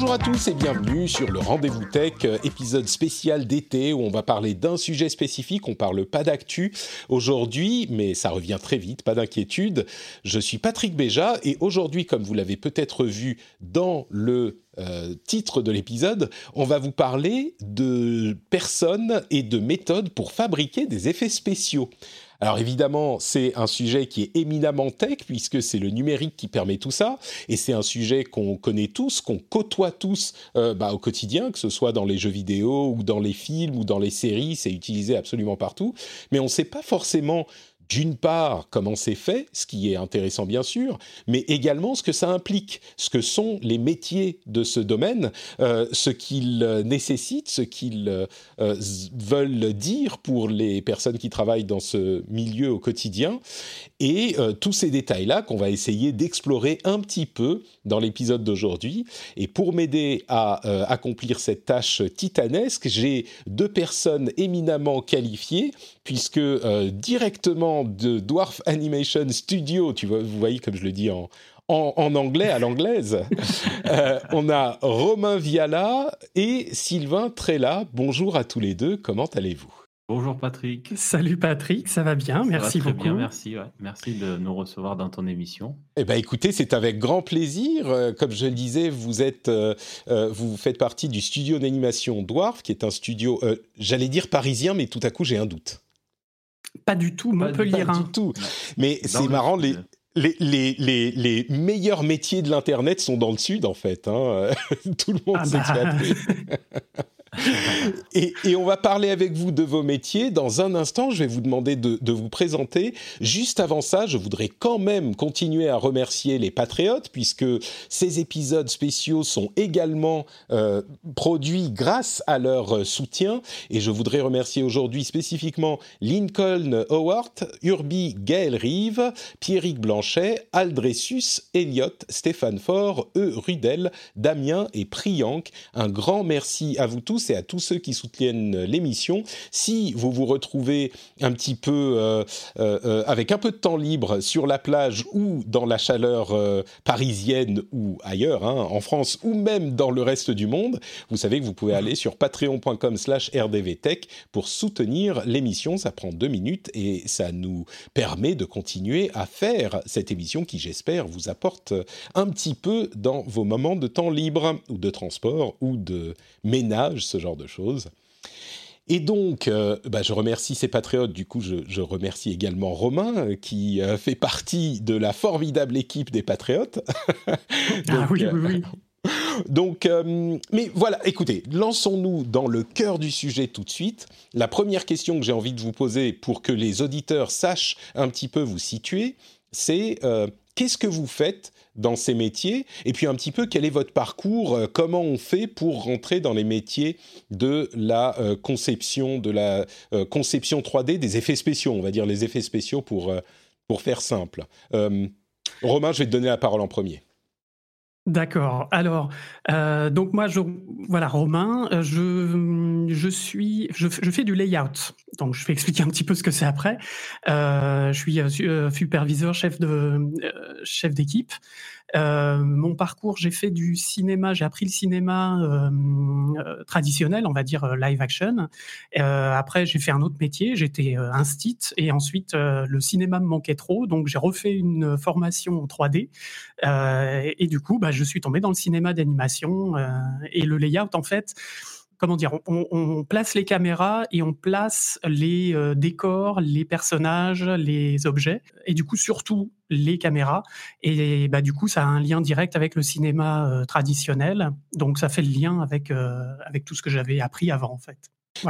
Bonjour à tous et bienvenue sur le Rendez-vous Tech, euh, épisode spécial d'été où on va parler d'un sujet spécifique. On parle pas d'actu aujourd'hui, mais ça revient très vite, pas d'inquiétude. Je suis Patrick Béja et aujourd'hui, comme vous l'avez peut-être vu dans le euh, titre de l'épisode, on va vous parler de personnes et de méthodes pour fabriquer des effets spéciaux. Alors évidemment, c'est un sujet qui est éminemment tech, puisque c'est le numérique qui permet tout ça, et c'est un sujet qu'on connaît tous, qu'on côtoie tous euh, bah, au quotidien, que ce soit dans les jeux vidéo ou dans les films ou dans les séries, c'est utilisé absolument partout, mais on ne sait pas forcément d'une part comment c'est fait, ce qui est intéressant bien sûr, mais également ce que ça implique, ce que sont les métiers de ce domaine, euh, ce qu'ils euh, nécessitent, ce qu'ils euh, veulent dire pour les personnes qui travaillent dans ce milieu au quotidien, et tous ces détails-là qu'on va essayer d'explorer un petit peu dans l'épisode d'aujourd'hui. Et pour m'aider à accomplir cette tâche titanesque, j'ai deux personnes éminemment qualifiées, puisque directement de Dwarf Animation Studio, tu vois, vous voyez comme je le dis en, en, anglais à l'anglaise. Euh, on a Romain Viala et Sylvain Trella. Bonjour à tous les deux, comment allez-vous? Bonjour Patrick. Salut Patrick, ça va bien, merci va beaucoup. Bien, merci, merci de nous recevoir dans ton émission. Eh ben écoutez, c'est avec grand plaisir. Euh, comme je le disais, vous êtes, euh, vous faites partie du studio d'animation Dwarf, qui est un studio, j'allais dire parisien, mais tout à coup j'ai un doute. Pas du tout, Montpellier. Pas, du tout. Mais c'est marrant, les, les, les, les, les, meilleurs métiers de l'Internet sont dans le Sud, en fait. Hein. Tout le monde ah s'est bah. et, on va parler avec vous de vos métiers. Dans un instant, je vais vous demander de, vous présenter. Juste avant ça, je voudrais quand même continuer à remercier les patriotes, puisque ces épisodes spéciaux sont également euh, produits grâce à leur soutien. Et je voudrais remercier aujourd'hui spécifiquement Lincoln Howard, Urbi Gaël Rive, Pierrick Blanchet, Aldressus, Elliot, Stéphane Faure, E. Rudel, Damien et Priyank. Un grand merci à vous tous et à tous ceux qui soutiennent l'émission. Si vous vous retrouvez un petit peu euh, euh, euh, avec un peu de temps libre sur la plage ou dans la chaleur parisienne ou ailleurs, hein, en France ou même dans le reste du monde, vous savez que vous pouvez aller sur patreon.com/slash rdvtech pour soutenir l'émission. Ça prend deux minutes et ça nous permet de continuer à faire cette émission qui, j'espère, vous apporte un petit peu dans vos moments de temps libre ou de transport ou de ménage ce genre de choses. Et donc, euh, bah, je remercie ces patriotes. Du coup, je, remercie également Romain, euh, qui euh, fait partie de la formidable équipe des patriotes. ah oui, oui, oui. Donc, mais voilà, écoutez, lançons-nous dans le cœur du sujet tout de suite. La première question que j'ai envie de vous poser pour que les auditeurs sachent un petit peu vous situer, c'est qu'est-ce que vous faites dans ces métiers Et puis un petit peu, quel est votre parcours euh, Comment on fait pour rentrer dans les métiers de la euh, conception, de la euh, conception 3D, des effets spéciaux, on va dire les effets spéciaux pour, pour faire simple. Romain, je vais te donner la parole en premier. D'accord. Alors, euh, donc moi, je, voilà, Romain, euh, je, je suis, je, fais du layout. Donc, je vais expliquer un petit peu ce que c'est après. Euh, je suis superviseur, chef de, chef d'équipe. Euh, mon parcours, j'ai fait du cinéma, j'ai appris le cinéma euh, euh traditionnel, on va dire live action. Après, j'ai fait un autre métier, j'étais instit et ensuite le cinéma me manquait trop, donc j'ai refait une formation en 3D et du coup, bah, je suis tombé dans le cinéma d'animation et le layout en fait comment dire, on, place les caméras et on place les euh, décors, les personnages, les objets, et du coup surtout les caméras. Et bah, du coup, ça a un lien direct avec le cinéma euh, traditionnel. Donc ça fait le lien avec, euh, avec tout ce que j'avais appris avant en fait.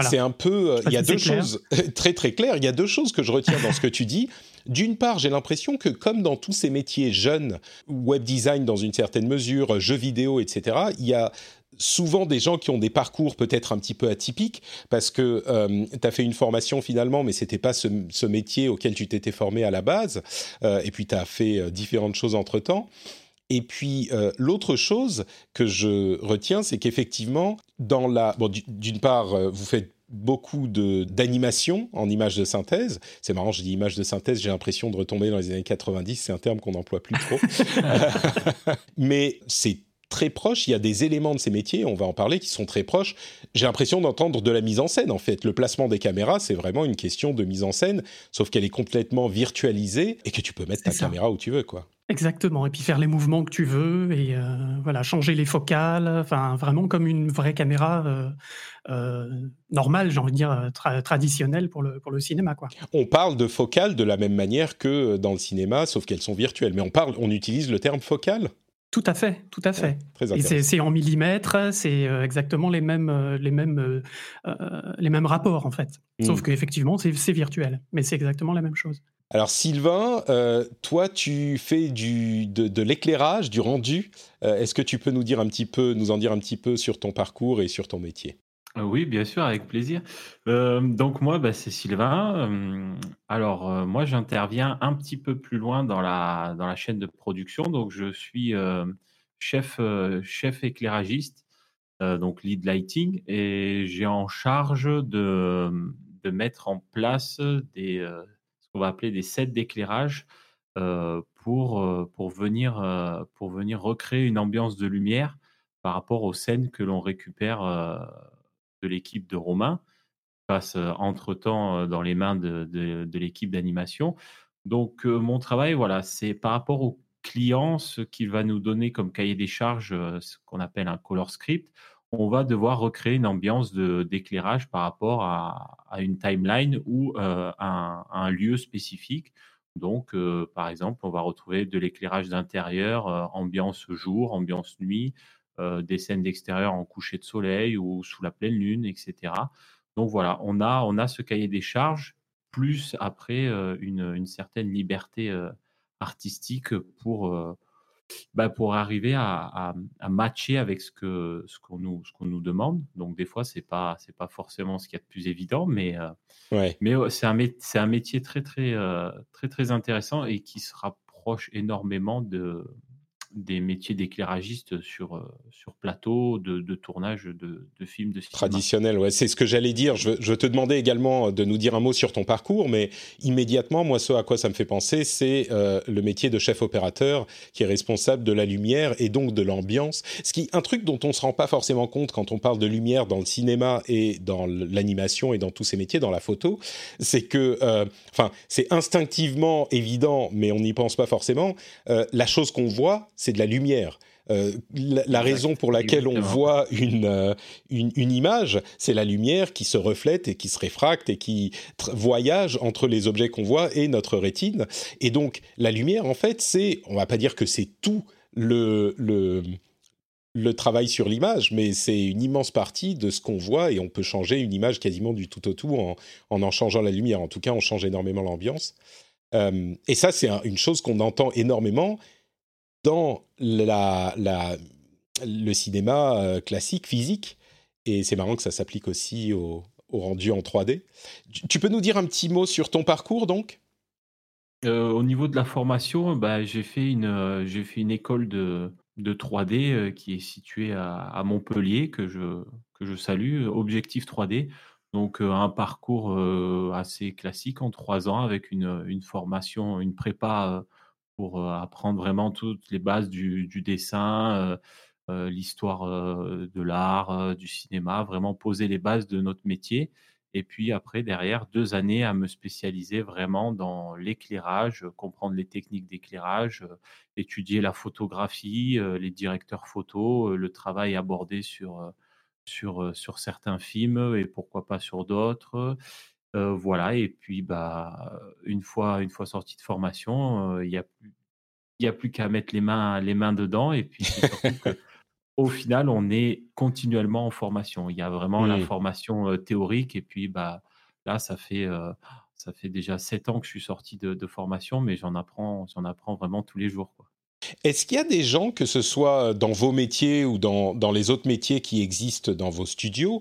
C'est un peu. Il y a deux choses très très claires. Il y a deux choses que je retiens dans ce que tu dis. D'une part, j'ai l'impression que comme dans tous ces métiers jeunes, web design dans une certaine mesure, jeux vidéo, etc., il y a souvent des gens qui ont des parcours peut-être un petit peu atypiques parce que euh, tu as fait une formation finalement mais c'était pas ce, métier auquel tu t'étais formé à la base euh, et puis tu as fait euh, différentes choses entre-temps. Et puis l'autre chose que je retiens, c'est qu'effectivement, dans la, bon, d'une part, vous faites beaucoup de d'animation en images de synthèse. C'est marrant, je dis images de synthèse, j'ai l'impression de retomber dans les années 90, c'est un terme qu'on n'emploie plus trop. Mais c'est très proche, il y a des éléments de ces métiers, on va en parler, qui sont très proches. J'ai l'impression d'entendre de la mise en scène, en fait. Le placement des caméras, c'est vraiment une question de mise en scène, sauf qu'elle est complètement virtualisée et que tu peux mettre ta caméra où tu veux, quoi. Exactement, et puis faire les mouvements que tu veux, et euh, voilà, changer les focales, enfin vraiment comme une vraie caméra euh, euh, normale, j'ai envie de dire traditionnelle pour le, pour le cinéma. Quoi. On parle de focales de la même manière que dans le cinéma, sauf qu'elles sont virtuelles, mais on, parle, on utilise le terme focale tout à fait, tout à fait. et c'est en millimètres, c'est exactement les mêmes, les mêmes, les mêmes rapports en fait. Sauf mmh. qu'effectivement, c'est virtuel, mais c'est exactement la même chose. Alors Sylvain, euh, toi tu fais du, de, l'éclairage, du rendu. Euh, est-ce que tu peux nous dire un petit peu, nous en dire un petit peu sur ton parcours et sur ton métier? euh, Oui, bien sûr, avec plaisir. donc moi, bah, c'est Sylvain. alors moi, j'interviens un petit peu plus loin dans la, chaîne de production. Donc je suis chef, chef éclairagiste, donc lead lighting, et j'ai en charge de, mettre en place des qu'on va appeler des sets d'éclairage pour venir recréer une ambiance de lumière par rapport aux scènes que l'on récupère de l'équipe de Romain, passe entre-temps dans les mains de, de, l'équipe d'animation. Donc mon travail, voilà, c'est par rapport au client, ce qu'il va nous donner comme cahier des charges, ce qu'on appelle un color script on va devoir recréer une ambiance d'éclairage par rapport à, une timeline ou à, un, lieu spécifique. Donc, par exemple, on va retrouver de l'éclairage d'intérieur, ambiance jour, ambiance nuit, des scènes d'extérieur en coucher de soleil ou sous la pleine lune, etc. Donc voilà, on a, on a ce cahier des charges, plus après une, une, certaine liberté artistique pour bah, pour arriver à, matcher avec ce que ce qu'on nous ce qu'on nous demande. Donc des fois c'est pas c'est pas forcément ce qu'il y a de plus évident, mais euh, mais c'est un un métier très très euh, très très intéressant et qui se rapproche énormément de des métiers d'éclairagiste sur, euh, sur plateau, de, tournage de, films de cinéma. Traditionnel, ouais, c'est ce que j'allais dire. Je, je, te demandais également de nous dire un mot sur ton parcours, mais immédiatement, moi, ce à quoi ça me fait penser, c'est euh, le métier de chef opérateur qui est responsable de la lumière et donc de l'ambiance. Ce qui, un truc dont on se rend pas forcément compte quand on parle de lumière dans le cinéma et dans l'animation et dans tous ces métiers, dans la photo, c'est que, euh, enfin, c'est instinctivement évident, mais on n'y pense pas forcément. la chose qu'on voit, c'est de la lumière. Euh, la, raison pour laquelle on voit euh, une, une, image, c'est la lumière qui se reflète et qui se réfracte et qui voyage entre les objets qu'on voit et notre rétine. Et donc, la lumière, en fait, c'est, on va pas dire que c'est tout le, le, le travail sur l'image, mais c'est une immense partie de ce qu'on voit et on peut changer une image quasiment du tout au tout en en, en changeant la lumière. En tout cas, on change énormément l'ambiance. Euh, et ça, c'est une chose qu'on entend énormément dans le cinéma euh, classique, physique. Et c'est marrant que ça s'applique aussi au, rendu en 3D. Tu, peux nous dire un petit mot sur ton parcours, donc? Euh, Au niveau de la formation, bah, j'ai fait, une, euh, j'ai fait une école de, de 3D qui est située à, Montpellier, que je, salue, Objectif 3D. Donc un parcours assez classique en trois ans avec une formation, une prépa pour apprendre vraiment toutes les bases du, dessin, l'histoire de l'art, du cinéma, vraiment poser les bases de notre métier. Et puis après, derrière, deux années à me spécialiser vraiment dans l'éclairage, comprendre les techniques d'éclairage, étudier la photographie, les directeurs photo, le travail abordé sur, sur, sur certains films et pourquoi pas sur d'autres voilà et puis, bah, une fois une fois sorti de formation, il y a plus il a plus qu'à mettre les mains les mains dedans et puis au final, on est continuellement en formation. Il y a vraiment la formation théorique et puis bah, là, ça fait, ça fait déjà sept ans que je suis sorti de, formation, mais j'en apprends, j'en apprends vraiment tous les jours. Est-ce qu'il y a des gens, que ce soit dans vos métiers ou dans, dans les autres métiers qui existent dans vos studios,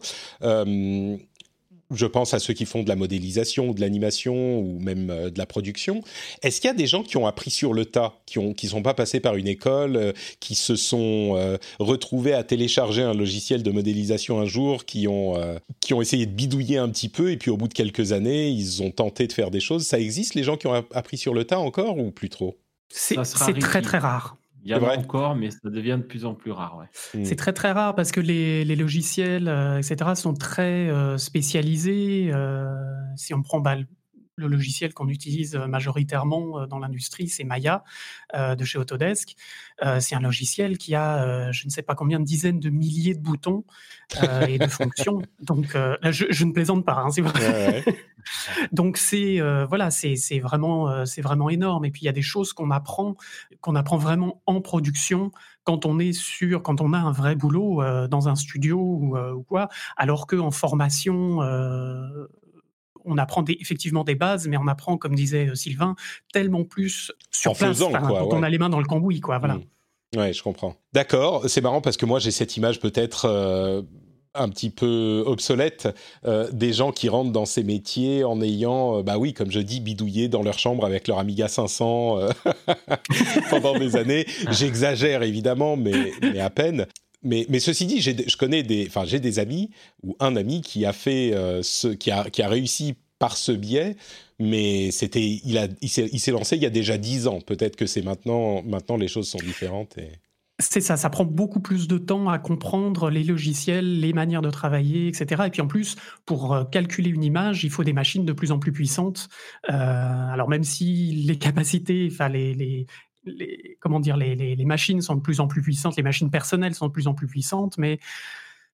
je pense à ceux qui font de la modélisation ou de l'animation ou même euh, de la production. Est-ce qu'il y a des gens qui ont appris sur le tas, qui ont qui sont pas passés par une école, euh, qui se sont euh, retrouvés à télécharger un logiciel de modélisation un jour, qui ont qui ont essayé de bidouiller un petit peu et puis au bout de quelques années, ils ont tenté de faire des choses? Ça existe les gens qui ont appris sur le tas encore ou plus trop? C'est très très rare. Il y en a encore, mais ça devient de plus en plus rare. Ouais. C'est très très rare parce que les, les logiciels, euh, etc., sont très euh, spécialisés. Euh, si on prend bah, le logiciel qu'on utilise majoritairement dans l'industrie, c'est Maya de chez Autodesk. c'est un logiciel qui a, je ne sais pas combien de dizaines de milliers de boutons et de fonctions. Donc, je, ne plaisante pas, hein, c'est vrai. Donc c'est voilà, c'est vraiment c'est vraiment énorme. Et puis il y a des choses qu'on apprend qu'on apprend vraiment en production quand on est sur quand on a un vrai boulot dans un studio ou, ou quoi, alors que en formation on apprend effectivement des bases, mais on apprend, comme disait euh, Sylvain, tellement plus sur place, quand on a les mains dans le cambouis, quoi. Voilà. Mmh. Ouais, je comprends. D'accord, c'est marrant parce que moi j'ai cette image peut-être euh, un petit peu obsolète euh, des gens qui rentrent dans ces métiers en ayant, bah oui, comme je dis, bidouillé dans leur chambre avec leur Amiga 500 pendant des années. J'exagère évidemment, mais, mais à peine. Mais, ceci dit, je connais des, enfin, j'ai des amis ou un ami qui a fait euh, qui a, qui a réussi par ce biais, mais c'était, il a, il s'est lancé il y a déjà dix ans. Peut-être que c'est maintenant, maintenant les choses sont différentes. C'est ça, ça prend beaucoup plus de temps à comprendre les logiciels, les manières de travailler, etc. Et puis en plus, pour euh, calculer une image, il faut des machines de plus en plus puissantes. Euh, alors même si les capacités, enfin les, les, les, comment dire, les, machines sont de plus en plus puissantes, les machines personnelles sont de plus en plus puissantes, mais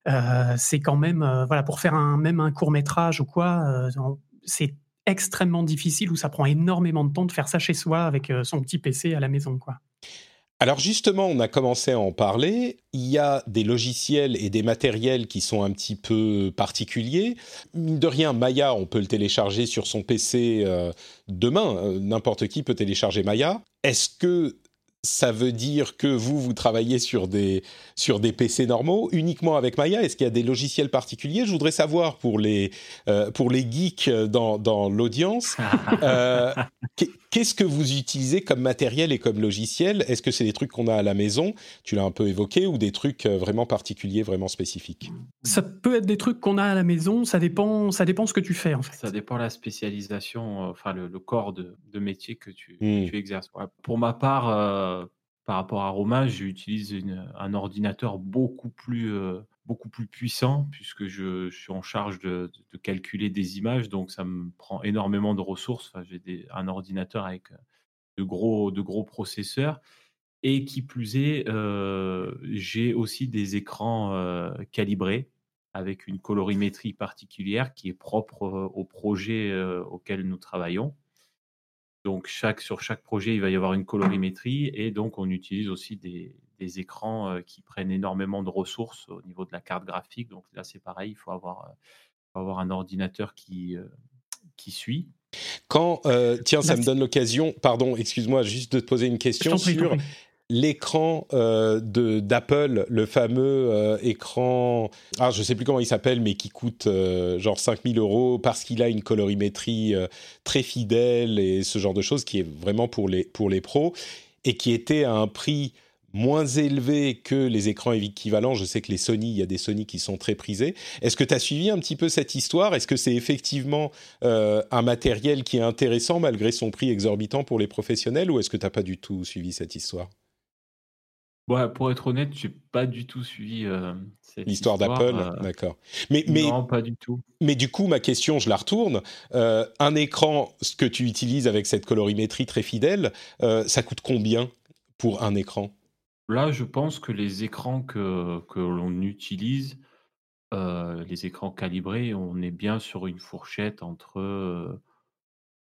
euh, c'est quand même, euh, voilà, pour faire un, même un court métrage ou quoi, euh, c'est extrêmement difficile ou ça prend énormément de temps de faire ça chez soi avec son petit PC à la maison, quoi. Alors justement, on a commencé à en parler. Il y a des logiciels et des matériels qui sont un petit peu particuliers. de rien, Maya, on peut le télécharger sur son PC demain. N'importe qui peut télécharger Maya. Est-ce que ça veut dire que vous, vous travaillez sur des, sur des PC normaux, uniquement avec Maya? Est-ce qu'il y a des logiciels particuliers? Je voudrais savoir pour les, euh, pour les geeks dans, dans l'audience, euh, qu'est-ce que vous utilisez comme matériel et comme logiciel? Est-ce que c'est des trucs qu'on a à la maison? Tu l'as un peu évoqué, ou des trucs euh, vraiment particuliers, vraiment spécifiques? Ça peut être des trucs qu'on a à la maison, ça dépend, ça dépend ce que tu fais en fait. Ça dépend la spécialisation, enfin le, corps de, de, métier que tu, hmm. tu exerces. Pour ma part par rapport à Romain, j'utilise un ordinateur beaucoup plus, euh, beaucoup plus puissant puisque je, suis en charge de, calculer des images, donc ça me prend énormément de ressources. J'ai un ordinateur avec euh, de gros, processeurs. Et qui plus est, euh, j'ai aussi des écrans calibrés avec une colorimétrie particulière qui est propre au projet auquel nous travaillons. Donc, sur chaque projet, il va y avoir une colorimétrie et donc on utilise aussi des, écrans euh, qui prennent énormément de ressources au niveau de la carte graphique. Donc là, c'est pareil, il faut avoir, euh, avoir un ordinateur qui, euh, qui suit. Quand, tiens, ça me donne l'occasion, pardon, excuse-moi, juste de te poser une question sur l'écran euh, d'Apple, le fameux euh, écran, ah, je sais plus comment il s'appelle, mais qui coûte euh, genre 5000 euros parce qu'il a une colorimétrie très fidèle et ce genre de choses qui est vraiment pour les, pour les pros et qui était à un prix moins élevé que les écrans équivalents. Je sais que les Sony, il y a des Sony qui sont très prisés. Est-ce que tu as suivi un petit peu cette histoire? Est-ce que c'est effectivement un matériel qui est intéressant malgré son prix exorbitant pour les professionnels ou est-ce que tu n'as pas du tout suivi cette histoire? Pour être honnête, j'ai pas du tout suivi euh, cette L'histoire d'Apple, euh, d'accord. Mais, mais, non, pas du tout. Mais du coup, ma question, je la retourne. Euh, un écran, ce que tu utilises avec cette colorimétrie très fidèle, ça coûte combien pour un écran? Là, je pense que les écrans que, que l'on utilise, les écrans calibrés, on est bien sur une fourchette entre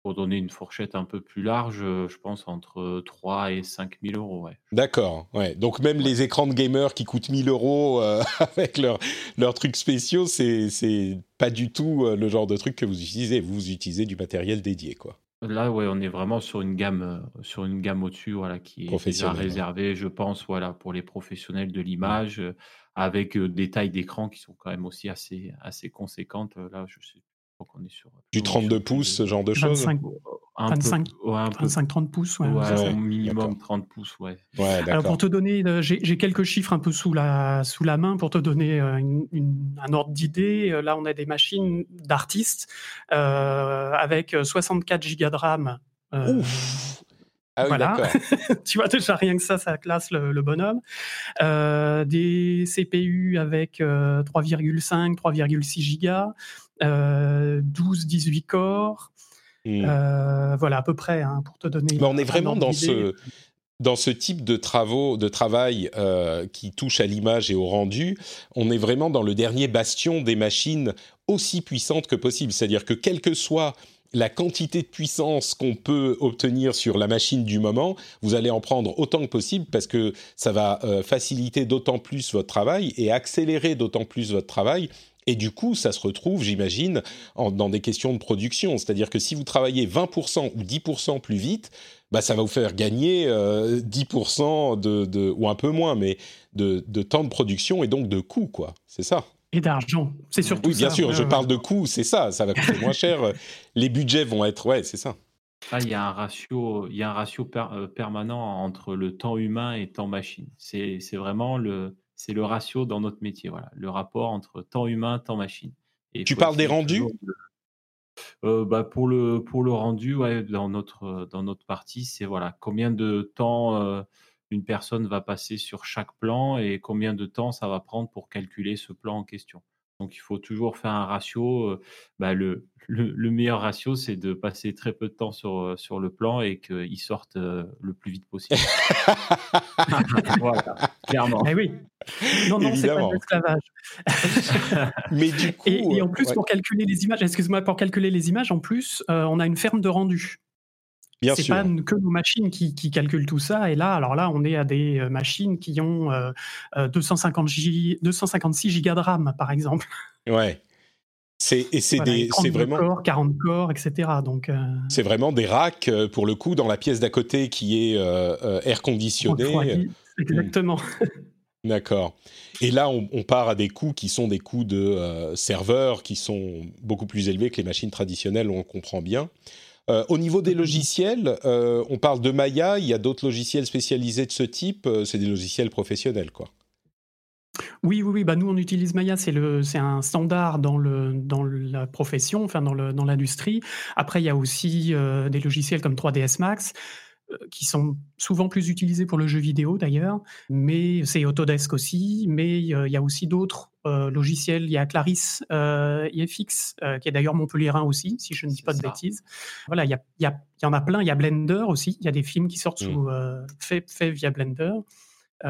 pour donner une fourchette un peu plus large, euh, je pense entre 3 et 5 000 euros. Ouais. D'accord, ouais. Donc même les écrans de gamers qui coûtent 1000 euros euh, avec leurs leur trucs spéciaux, c'est pas du tout euh, le genre de truc que vous utilisez. Vous utilisez du matériel dédié, quoi. Là, ouais, on est vraiment sur une gamme, sur une gamme au-dessus, voilà, qui est déjà réservée, je pense, voilà, pour les professionnels de l'image, avec des tailles d'écran qui sont quand même aussi assez, assez conséquentes. Là, je sais on est sur, du 32 pouces, ce genre de choses 25, 30 pouces. Ouais, ouais minimum 30 pouces, ouais. Alors pour te donner, euh, j'ai quelques chiffres un peu sous la, sous la main pour te donner euh, une, un ordre d'idée. Euh, là, on a des machines d'artistes euh, avec 64 gigas de RAM. Ouf ah oui, voilà. tu vois déjà rien que ça, ça classe le, bonhomme. Euh, des CPU avec 3,5, 3,6 gigas. 12-18 euh, corps. Hmm. Euh, voilà, à peu près, hein, pour te donner. Mais on est vraiment dans ce, dans ce type de travaux, de travail euh, qui touche à l'image et au rendu, on est vraiment dans le dernier bastion des machines aussi puissantes que possible. C'est-à-dire que quelle que soit la quantité de puissance qu'on peut obtenir sur la machine du moment, vous allez en prendre autant que possible parce que ça va faciliter d'autant plus votre travail et accélérer d'autant plus votre travail et du coup, ça se retrouve, j'imagine, dans des questions de production. C'est-à-dire que si vous travaillez 20% ou 10% plus vite, bah, ça va vous faire gagner 10% euh, de, ou un peu moins, mais de, temps de production et donc de coûts, quoi. C'est ça. Et d'argent, c'est surtout Oui, bien sûr, je parle de coûts, c'est ça, ça va coûter moins cher. Les budgets vont être, ouais, c'est ça. Ah, il y a un ratio, il y a un ratio euh, permanent entre le temps humain et temps machine. C'est vraiment le, c'est le ratio dans notre métier, voilà, le rapport entre temps humain, temps machine. Et tu parles des rendus? euh, bah pour le pour le rendu, ouais, dans notre dans notre partie, c'est voilà combien de temps euh, une personne va passer sur chaque plan et combien de temps ça va prendre pour calculer ce plan en question. Donc il faut toujours faire un ratio. Euh, bah, le, le, meilleur ratio, c'est de passer très peu de temps sur, euh, sur le plan et qu'il sorte euh, le plus vite possible. voilà, clairement. Eh oui. Non, non, c'est pas de l'esclavage. Mais du coup. Et, en plus, pour calculer les images, excuse-moi, pour calculer les images, en plus, on a une ferme de rendu. C'est pas que nos machines qui, calculent tout ça. Et là, alors là, on est à des euh, machines qui ont 250 euh, 256 euh, gigas de RAM, par exemple. Ouais. C'est et c'est des c'est vraiment corps, 40 corps, etc. Donc c'est vraiment des racks pour le coup dans la pièce d'à côté qui est air conditionné. Exactement. D'accord. Et là, on, on, part à des coûts qui sont des coûts de serveurs qui sont beaucoup plus élevés que les machines traditionnelles, on comprend bien. Euh, au niveau des logiciels, euh, on parle de Maya, il y a d'autres logiciels spécialisés de ce type, euh, c'est des logiciels professionnels, quoi. Oui, oui, oui. Bah, nous, on utilise Maya, c'est, un standard dans, la profession, enfin dans l'industrie. Après, il y a aussi des logiciels comme 3ds Max. Euh, qui sont souvent plus utilisés pour le jeu vidéo d'ailleurs, mais c'est Autodesk aussi, mais il y a aussi d'autres euh, logiciels. Il y a Clarisse euh, IFX, qui est d'ailleurs montpelliérain aussi, si je ne dis pas de bêtises. Voilà, il y, y y, en a plein. Il y a Blender aussi. Il y a des films qui sortent mmh. fait, fait, via Blender,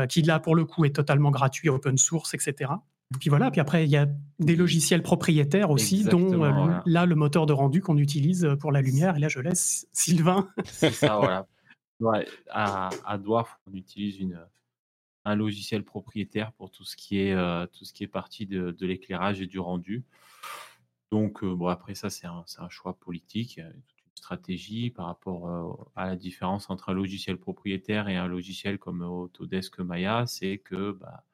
qui là pour le coup est totalement gratuit, open source, etc. Puis voilà, puis après, il y a des logiciels propriétaires aussi, dont là, le moteur de rendu qu'on utilise pour la lumière. Et là, je laisse Sylvain. C'est ça, voilà. Ouais, à, à Dwarf, on utilise une, un logiciel propriétaire pour tout ce qui est, euh, tout ce qui est partie de, de l'éclairage et du rendu. Donc, euh, bon, après ça, c'est un, un, choix politique, une stratégie par rapport euh, à la différence entre un logiciel propriétaire et un logiciel comme Autodesk Maya, c'est que bah,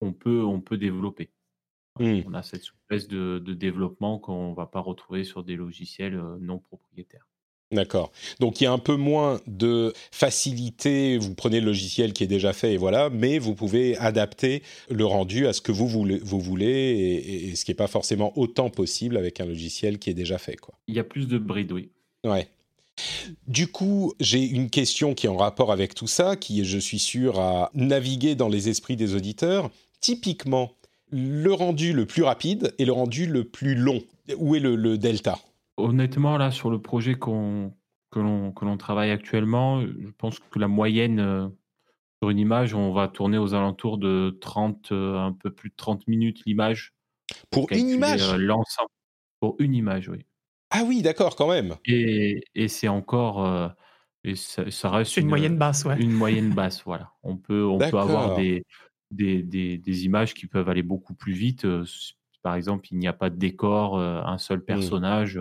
on, peut, on peut développer. Mmh. On a cette souplesse de, de développement qu'on ne va pas retrouver sur des logiciels non propriétaires. D'accord. Donc il y a un peu moins de facilité, vous prenez le logiciel qui est déjà fait et voilà, mais vous pouvez adapter le rendu à ce que vous voulez, vous voulez et, ce qui n'est pas forcément autant possible avec un logiciel qui est déjà fait. Quoi. Il y a plus de bride, oui. Ouais. Du coup, j'ai une question qui est en rapport avec tout ça, qui, je suis sûr, à naviguer dans les esprits des auditeurs. Typiquement, le rendu le plus rapide et le rendu le plus long. Où est le delta? Honnêtement, là, sur le projet qu'on que l'on que l'on travaille actuellement, je pense que la moyenne, euh, sur une image, on va tourner aux alentours de 30, euh, un peu plus de 30 minutes l'image Pour une image? Euh, l'ensemble. Pour une image, oui. Ah oui, d'accord, quand même. Et, et c'est encore. et ça, reste une, moyenne basse, ouais. Une moyenne basse, voilà. On peut, on peut avoir des, des, des, des, images qui peuvent aller beaucoup plus vite. Par exemple, il n'y a pas de décor, un seul mmh. personnage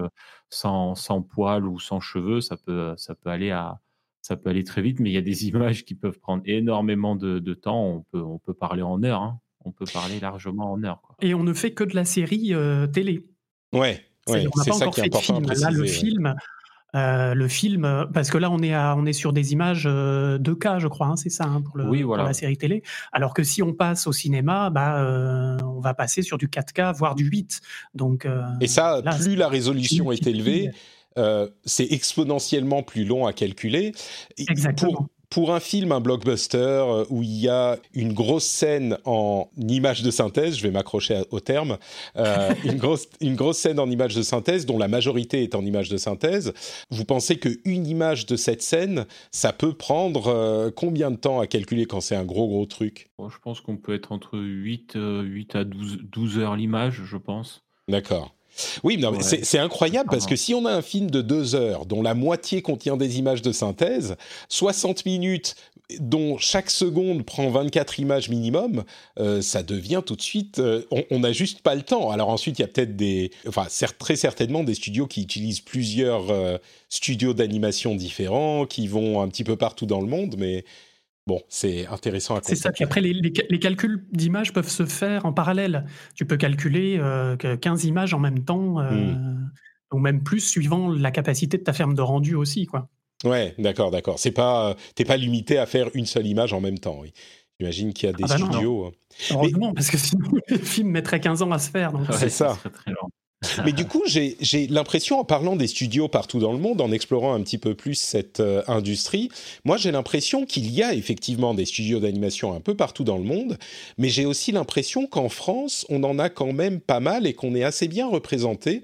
sans, sans poils ou sans cheveux. Ça peut, ça peut aller à ça peut aller très vite, mais il y a des images qui peuvent prendre énormément de, de temps. On peut, on peut parler en heures. Hein. On peut parler largement en heures. Quoi. Et on ne fait que de la série télé. Ouais, ouais c'est ça qui est important. Là, le film, euh, le film, parce que là on est, à, on est sur des images 2K, euh, je crois, hein, c'est ça hein, pour, la série télé. Alors que si on passe au cinéma, bah, euh, on va passer sur du 4K, voire du 8. Donc, Et ça, plus la résolution est élevée, c'est exponentiellement plus long à calculer. Exactement pour un film, un blockbuster, euh, où il y a une grosse scène en image de synthèse, je vais m'accrocher au terme, euh, une, grosse, une grosse scène en image de synthèse, dont la majorité est en image de synthèse, vous pensez qu'une image de cette scène, ça peut prendre euh, combien de temps à calculer quand c'est un gros gros truc? Je pense qu'on peut être entre 8, 8 à 12, 12 heures l'image, je pense. D'accord. Oui, non, c'est incroyable parce que si on a un film de deux heures dont la moitié contient des images de synthèse, 60 minutes dont chaque seconde prend 24 images minimum, euh, ça devient tout de suite, euh, on n'a juste pas le temps. Alors ensuite, il y a peut-être des, enfin très certainement des studios qui utilisent plusieurs euh, studios d'animation différents, qui vont un petit peu partout dans le monde, mais Bon, c'est intéressant à C'est ça. Puis après, les, calculs d'images peuvent se faire en parallèle. Tu peux calculer 15 euh, images en même temps, euh, hmm. ou même plus, suivant la capacité de ta ferme de rendu aussi, quoi. Ouais, d'accord, d'accord. C'est pas, t'es pas limité à faire une seule image en même temps. Oui. J'imagine qu'il y a des ah bah studios. Hein. Heureusement, parce que sinon le film mettrait 15 ans à se faire. c'est ça. très Mais du coup, j'ai l'impression, en parlant des studios partout dans le monde, en explorant un petit peu plus cette euh, industrie, moi j'ai l'impression qu'il y a effectivement des studios d'animation un peu partout dans le monde, mais j'ai aussi l'impression qu'en France, on en a quand même pas mal et qu'on est assez bien représenté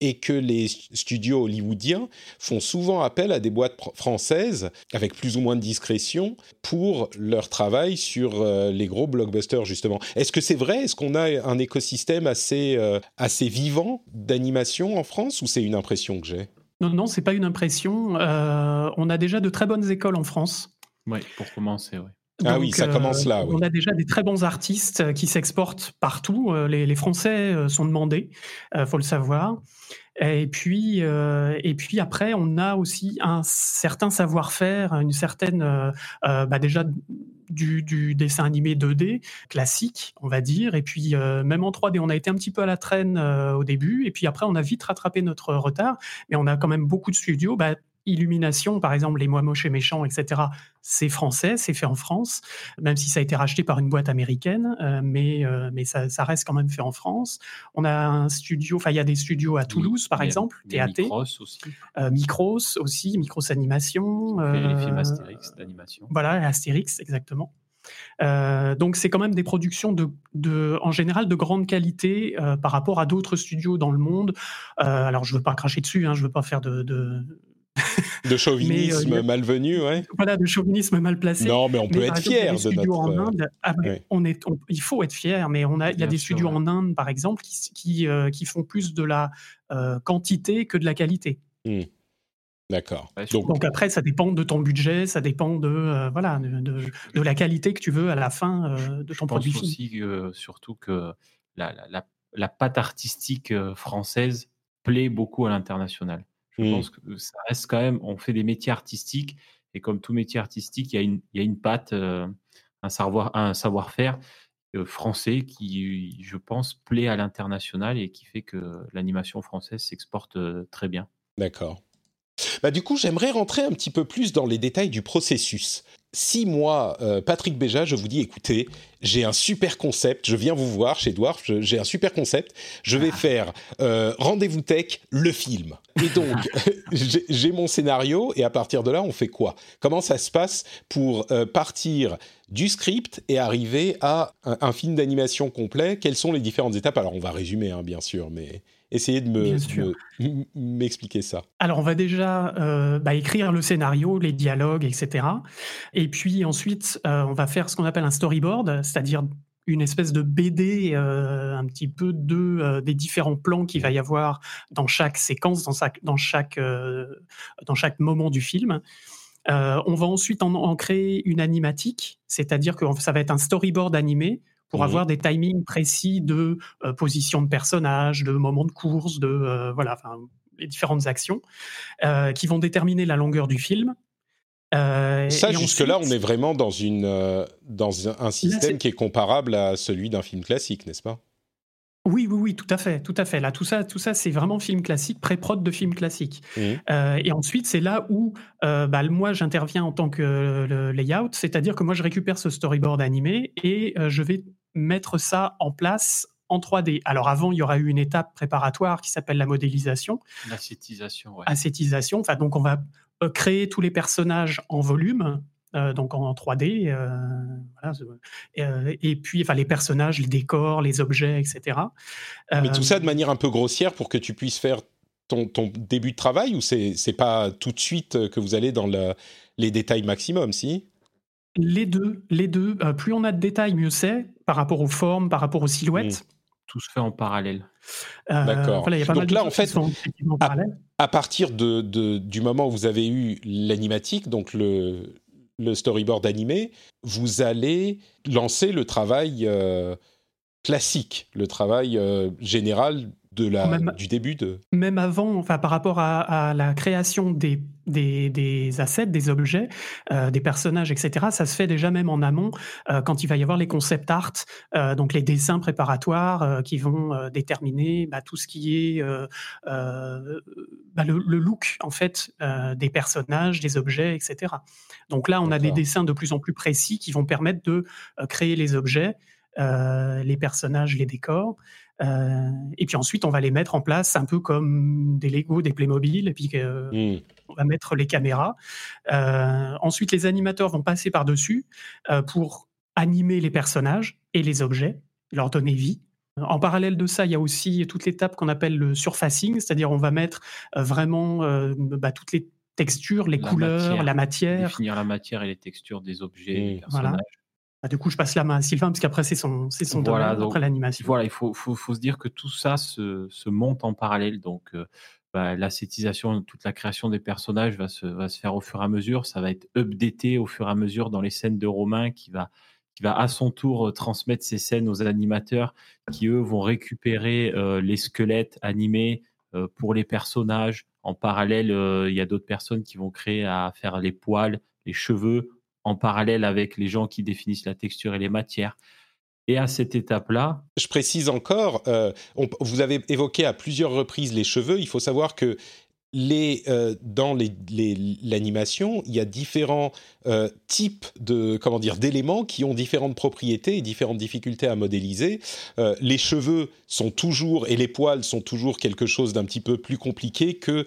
et que les studios hollywoodiens font souvent appel à des boîtes françaises avec plus ou moins de discrétion pour leur travail sur euh, les gros blockbusters justement. Est-ce que c'est vrai? Est-ce qu'on a un écosystème assez euh, assez vivant d'animation en France ou c'est une impression que j'ai? Non, non, c'est pas une impression. Euh, on a déjà de très bonnes écoles en France. Oui, pour commencer, oui. Ah oui, ça commence là. On a déjà des très bons artistes qui s'exportent partout. Les, les, Français sont demandés, il faut le savoir. Et puis, euh, et puis après, on a aussi un certain savoir-faire, une certaine, euh, euh, bah déjà du, du, dessin animé 2D classique, on va dire. Et puis même en 3D, on a été un petit peu à la traîne au début. Et puis après, on a vite rattrapé notre retard. Mais on a quand même beaucoup de studios. Bah, Illumination, par exemple, Les Mois Moches et Méchants, etc., c'est français, c'est fait en France, même si ça a été racheté par une boîte américaine, euh, mais, euh, mais ça, reste quand même fait en France. On a un studio, enfin, il y a des studios à Toulouse, par exemple, TAT. Micros aussi. Euh, Micros aussi, Micros Animation. les films Astérix d'animation. Voilà, Astérix, exactement. donc c'est quand même des productions de, de, en général de grande qualité par rapport à d'autres studios dans le monde. alors je veux pas cracher dessus, hein, je veux pas faire de, de chauvinisme euh, malvenu, ouais. Voilà, de chauvinisme mal placé. Non, mais on peut être fier de notre. En Inde, ah, on est, il faut être fier, mais on a, il y a des studios en Inde, par exemple, qui, qui, euh, qui font plus de la euh, quantité que de la qualité. Hmm. D'accord. Donc, après, ça dépend de ton budget, ça dépend de voilà de, de, la qualité que tu veux à la fin de ton Je produit. Je pense aussi surtout que la, la, la, pâte artistique française plaît beaucoup à l'international. Je mmh. pense que ça reste quand même, on fait des métiers artistiques et comme tout métier artistique, il y a une, il y a une patte, euh, un savoir, un savoir-faire euh, français qui, je pense, plaît à l'international et qui fait que l'animation française s'exporte euh, très bien. D'accord. Bah, du coup, j'aimerais rentrer un petit peu plus dans les détails du processus. Si moi, euh, Patrick Béja, je vous dis, écoutez, j'ai un super concept, je viens vous voir chez Dwarf, j'ai un super concept, je vais ah. faire euh, Rendez-vous Tech, le film. Et donc, j'ai mon scénario, et à partir de là, on fait quoi? Comment ça se passe pour euh, partir du script et arriver à un, film d'animation complet? Quelles sont les différentes étapes? Alors, on va résumer, hein, bien sûr, mais Essayez de me, m'expliquer ça. Alors, on va déjà euh, bah, écrire le scénario, les dialogues, etc. Et puis ensuite, euh, on va faire ce qu'on appelle un storyboard, c'est-à-dire une espèce de BD euh, un petit peu de, euh, des différents plans qu'il va y avoir dans chaque séquence, dans, dans, chaque, euh, dans chaque moment du film. on va ensuite en, créer une animatique, c'est-à-dire que ça va être un storyboard animé pour mmh avoir des timings précis de position de personnages, de moments de course, de voilà, les différentes actions qui vont déterminer la longueur du film. Euh, ça, jusque-là, on est vraiment dans, une, euh, dans un système qui est comparable à celui d'un film classique, n'est-ce pas? Oui, oui, oui, tout à fait, tout à fait. Là, tout ça, tout ça, c'est vraiment film classique, pré-prod de film classique. Mmh. Euh, et ensuite, c'est là où bah, moi j'interviens en tant que layout, c'est-à-dire que moi je récupère ce storyboard animé et je vais mettre ça en place en 3D. Alors avant, il y aura eu une étape préparatoire qui s'appelle la modélisation. L'acétisation, ouais. Acétisation. Enfin, donc on va euh, créer tous les personnages en volume, euh, donc en 3D. Euh, et puis, enfin, les personnages, les décors, les objets, etc. Mais tout ça de manière un peu grossière pour que tu puisses faire ton, ton début de travail ou c'est n'est pas tout de suite que vous allez dans les détails maximum, si? Les deux, les deux. plus on a de détails, mieux c'est par rapport aux formes, par rapport aux silhouettes. Mmh. Tout se fait en parallèle. D'accord. Donc là, en fait, à partir de, du moment où vous avez eu l'animatique, donc le, le, storyboard animé, vous allez lancer le travail euh, classique, le travail euh, général de la, du début de... Même avant, enfin, par rapport à, la création des, des, assets, des objets, euh, des personnages, etc., ça se fait déjà même en amont, euh, quand il va y avoir les concept art, euh, donc les dessins préparatoires qui vont déterminer bah, tout ce qui est bah, le, look, en fait, des personnages, des objets, etc. Donc là, on a des dessins de plus en plus précis qui vont permettre de créer les objets, les personnages, les décors. Euh, et puis ensuite, on va les mettre en place un peu comme des Lego, des Playmobil, et puis mmh. on va mettre les caméras. Euh, ensuite, les animateurs vont passer par-dessus euh, pour animer les personnages et les objets, leur donner vie. En parallèle de ça, il y a aussi toute l'étape qu'on appelle le surfacing, c'est-à-dire on va mettre vraiment bah, toutes les textures, les couleurs, la matière. Définir la matière et les textures des objets, des mmh. personnages. Ah, du coup, je passe la main à Sylvain, parce qu'après, c'est son, c'est son domaine, après l'animation. Voilà, il faut, faut, faut, se dire que tout ça se, se monte en parallèle. Donc, euh, bah, l'ascétisation, toute la création des personnages va se, va se faire au fur et à mesure. Ça va être updaté au fur et à mesure dans les scènes de Romain qui va, qui va à son tour euh, transmettre ces scènes aux animateurs qui, eux, vont récupérer euh, les squelettes animés pour les personnages. En parallèle, il y a d'autres personnes qui vont créer à faire les poils, les cheveux en parallèle avec les gens qui définissent la texture et les matières. Et à cette étape-là. Je précise encore, euh, vous avez évoqué à plusieurs reprises les cheveux. Il faut savoir que les, euh, dans l'animation, il y a différents euh, types de comment dire d'éléments qui ont différentes propriétés et différentes difficultés à modéliser. Euh, les cheveux sont toujours et les poils sont toujours quelque chose d'un petit peu plus compliqué que.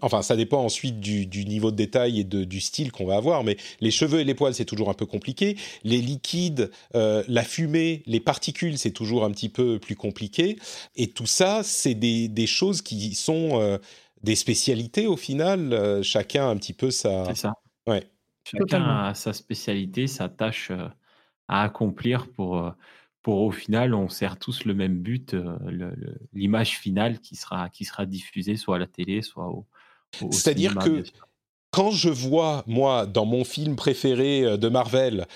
enfin, ça dépend ensuite du, du, niveau de détail et de, du style qu'on va avoir, mais les cheveux et les poils c'est toujours un peu compliqué. Les liquides, la fumée, les particules c'est toujours un petit peu plus compliqué. Et tout ça, c'est des, des choses qui sont des spécialités au final, euh, chacun un petit peu sa. C'est ça. Ouais. Chacun a sa spécialité, sa tâche euh, à accomplir pour, euh, pour au final, on sert tous le même but, l'image finale qui sera, qui sera diffusée soit à la télé, soit au. C'est-à-dire que quand je vois, moi, dans mon film préféré de Marvel,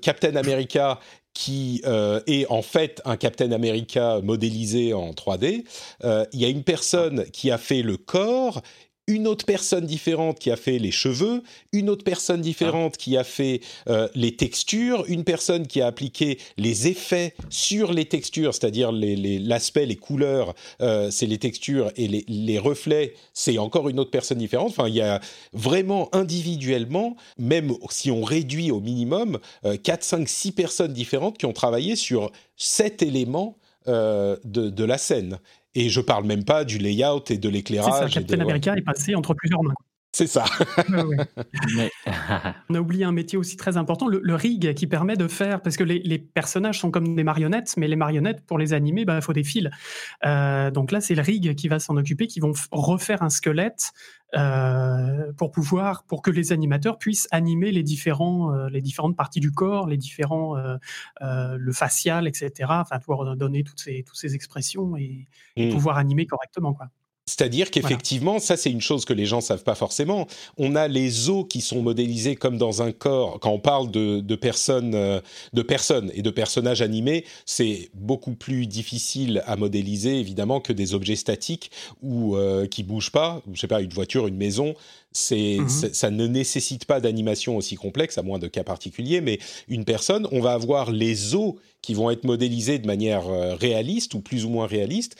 Captain America qui euh, est en fait un Captain America modélisé en 3D. Euh, il y a une personne qui a fait le corps une autre personne différente qui a fait les cheveux, une autre personne différente qui a fait euh, les textures, une personne qui a appliqué les effets sur les textures, c'est-à-dire l'aspect, les, couleurs, euh, c'est les textures et les, reflets, c'est encore une autre personne différente. Enfin, il y a vraiment individuellement, même si on réduit au minimum, 4, 5, 6 personnes différentes qui ont travaillé sur cet élément euh, de, la scène. Et je parle même pas du layout et de l'éclairage. C'est ça, Captain America est passé entre plusieurs mains. C'est ça. On a oublié un métier aussi très important, le, rig qui permet de faire, parce que les, personnages sont comme des marionnettes, mais les marionnettes, pour les animer, bah, il faut des fils. Euh, donc là, c'est le rig qui va s'en occuper, qui vont refaire un squelette euh, pour pouvoir, pour que les animateurs puissent animer les, différents, euh, les différentes parties du corps, les différents, le facial, etc. Enfin, pouvoir donner toutes ces, toutes ces expressions et, et pouvoir animer correctement. Quoi. C'est-à-dire qu'effectivement, ça c'est une chose que les gens savent pas forcément. On a les os qui sont modélisés comme dans un corps. Quand on parle de, personnes, euh, de personnes et de personnages animés, c'est beaucoup plus difficile à modéliser évidemment que des objets statiques ou euh, qui bougent pas. Je sais pas, une voiture, une maison. C'est, mhm. ça ne nécessite pas d'animation aussi complexe, à moins de cas particuliers, mais une personne, on va avoir les os qui vont être modélisés de manière euh, réaliste ou plus ou moins réaliste,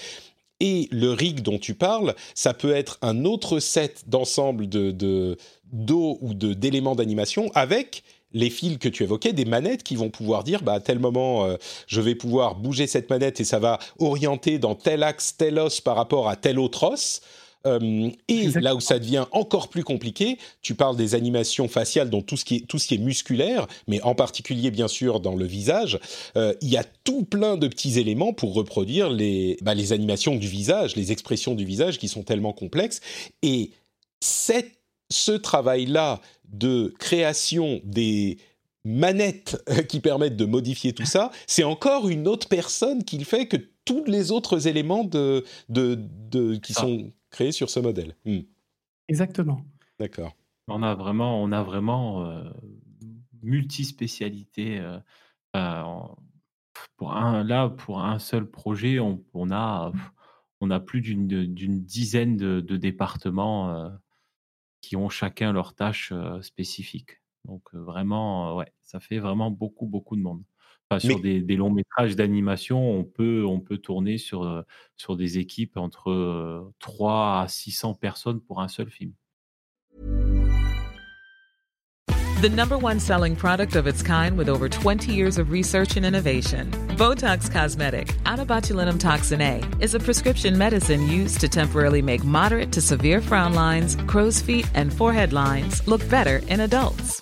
et le rig dont tu parles, ça peut être un autre set d'ensemble de d'eau ou de d'éléments d'animation avec les fils que tu évoquais, des manettes qui vont pouvoir dire bah, à tel moment euh, je vais pouvoir bouger cette manette et ça va orienter dans tel axe, tel os par rapport à tel autre os. Euh, et là où ça devient encore plus compliqué, tu parles des animations faciales, donc tout ce qui est, tout ce qui est musculaire, mais en particulier bien sûr dans le visage. Euh, il y a tout plein de petits éléments pour reproduire les, bah, les animations du visage, les expressions du visage qui sont tellement complexes. Et cette, ce travail-là de création des manettes qui permettent de modifier tout ça, c'est encore une autre personne qui le fait que tous les autres éléments de, de, de qui sont créé sur ce modèle. Hmm. Exactement. D'accord. On a vraiment, on a vraiment euh, multispécialité. Euh, euh, pour un, là, pour un seul projet, on, on a, on a plus d'une dizaine de, départements qui ont chacun leurs tâches spécifiques. Donc vraiment, ouais, ça fait vraiment beaucoup, beaucoup de monde sur des, longs métrages d'animation, on peut, on peut tourner sur, euh, sur des équipes entre 3 euh, à 600 personnes pour un seul film. The number one selling product of its kind with over 20 years of research and innovation. Botox Cosmetic, out toxin A, is a prescription medicine used to temporarily make moderate to severe frown lines, crow's feet, and forehead lines look better in adults.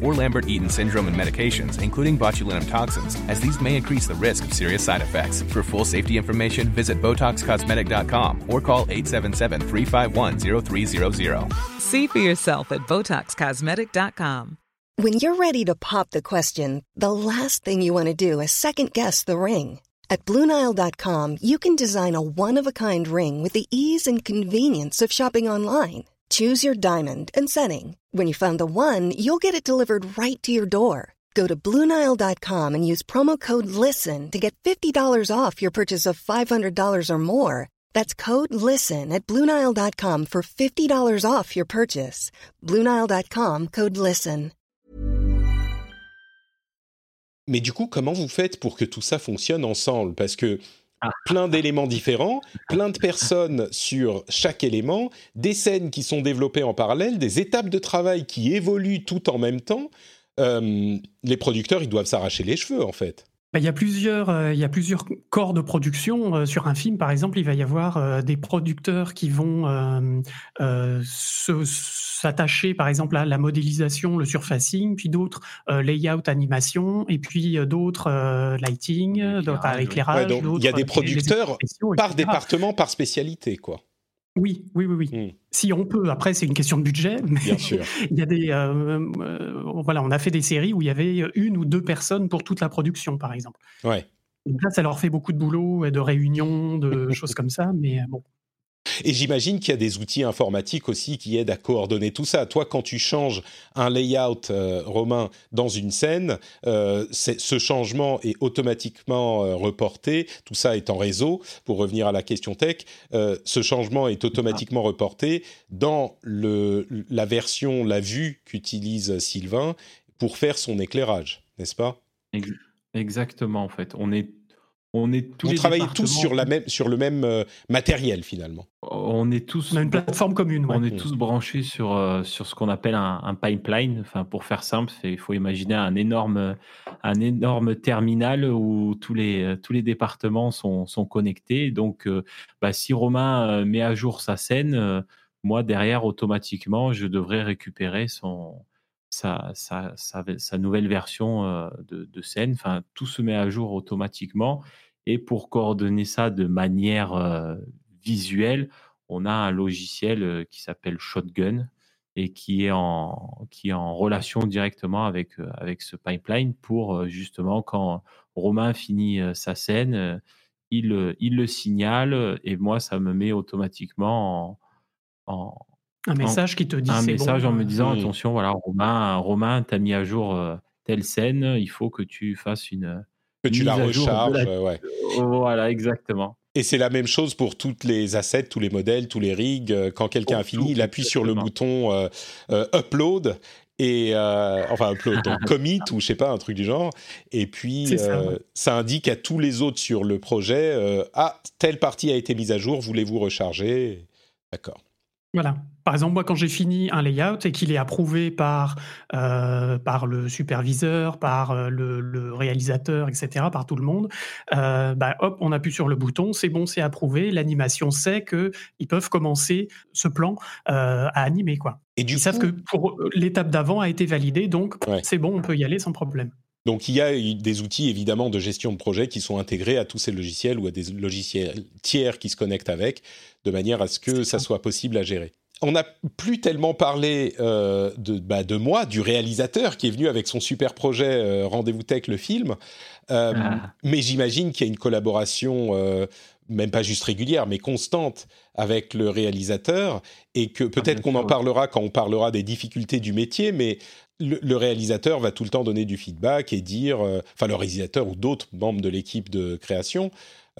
or Lambert-Eaton syndrome and medications, including botulinum toxins, as these may increase the risk of serious side effects. For full safety information, visit BotoxCosmetic.com or call 877-351-0300. See for yourself at BotoxCosmetic.com. When you're ready to pop the question, the last thing you want to do is second-guess the ring. At BlueNile.com, you can design a one-of-a-kind ring with the ease and convenience of shopping online. Choose your diamond and setting. When you find the one, you'll get it delivered right to your door. Go to Bluenile.com and use promo code LISTEN to get $50 off your purchase of $500 or more. That's code LISTEN at Bluenile.com for $50 off your purchase. Bluenile.com code LISTEN. Mais du coup, comment vous faites pour que tout ça fonctionne ensemble Parce que plein d'éléments différents, plein de personnes sur chaque élément, des scènes qui sont développées en parallèle, des étapes de travail qui évoluent tout en même temps. Euh, les producteurs, ils doivent s'arracher les cheveux, en fait. Bah, il, y a plusieurs, euh, il y a plusieurs corps de production. Euh, sur un film, par exemple, il va y avoir euh, des producteurs qui vont s'attacher, par exemple, à la modélisation, le surfacing, puis d'autres layout, animation, et puis d'autres lighting, d'autres éclairage. il y a des producteurs par département, par spécialité, quoi. Oui, oui, oui, oui. Hmm. Si on peut, après c'est une question de budget. Bien sûr. il y a des, euh, euh, voilà, on a fait des séries où il y avait une ou deux personnes pour toute la production, par exemple. Ouais. là, ça leur fait beaucoup de boulot, de réunions, de choses comme ça, mais euh, bon. Et j'imagine qu'il y a des outils informatiques aussi qui aident à coordonner tout ça. Toi, quand tu changes un layout euh, romain dans une scène, euh, ce changement est automatiquement euh, reporté. Tout ça est en réseau. Pour revenir à la question tech, ce changement est automatiquement reporté dans la version, la vue qu'utilise Sylvain pour faire son éclairage, n'est-ce pas? Exactement, en fait. On est on est tous Vous travaillez tous sur, la même, sur le même euh, matériel finalement. On est tous. On a une plateforme commune. On est tous branchés sur, euh, sur ce qu'on appelle un, pipeline. Enfin, pour faire simple, il faut imaginer un énorme, un énorme terminal où tous les, tous les départements sont, sont connectés. Donc, euh, bah, si Romain met à jour sa scène, moi derrière, automatiquement, je devrais récupérer son, sa, sa, sa, nouvelle version euh, de, scène. Enfin, tout se met à jour automatiquement. Et pour coordonner ça de manière euh, visuelle, on a un logiciel euh, qui s'appelle Shotgun et qui est en, qui est en relation directement avec, avec ce pipeline pour justement quand Romain finit sa scène, il, il le signale et moi, ça me met automatiquement en, en un message qui te dit Un message en me disant attention, voilà, Romain, Romain, t'as mis à jour euh, telle scène, il faut que tu fasses une. Que tu la recharges, ouais. Voilà, exactement. Et c'est la même chose pour toutes les assets, tous les modèles, tous les rigs. Euh, quand quelqu'un a fini, il appuie sur le bouton euh, upload et enfin upload, donc commit ou je sais pas un truc du genre. Et puis ça, ça, indique à tous les autres sur le projet ah telle partie a été mise à jour, voulez-vous recharger? D'accord. Voilà. Par exemple, moi, quand j'ai fini un layout et qu'il est approuvé par, euh, par le superviseur, par euh, le, réalisateur, etc., par tout le monde, euh, bah, hop, on appuie sur le bouton, c'est bon, c'est approuvé. L'animation sait qu'ils peuvent commencer ce plan à animer. Quoi. Et du Ils savent que pour l'étape d'avant a été validée, donc c'est bon, on peut y aller sans problème. Donc il y a des outils évidemment de gestion de projet qui sont intégrés à tous ces logiciels ou à des logiciels tiers qui se connectent avec, de manière à ce que ça soit possible à gérer on n'a plus tellement parlé euh, de, bah, de moi, du réalisateur qui est venu avec son super projet euh, Rendez-vous Tech, le film. Euh, ah. Mais j'imagine qu'il y a une collaboration, même pas juste régulière, mais constante avec le réalisateur. Et que ah, peut-être qu'on en parlera quand on parlera des difficultés du métier, mais le, réalisateur va tout le temps donner du feedback et dire, enfin le réalisateur ou d'autres membres de l'équipe de création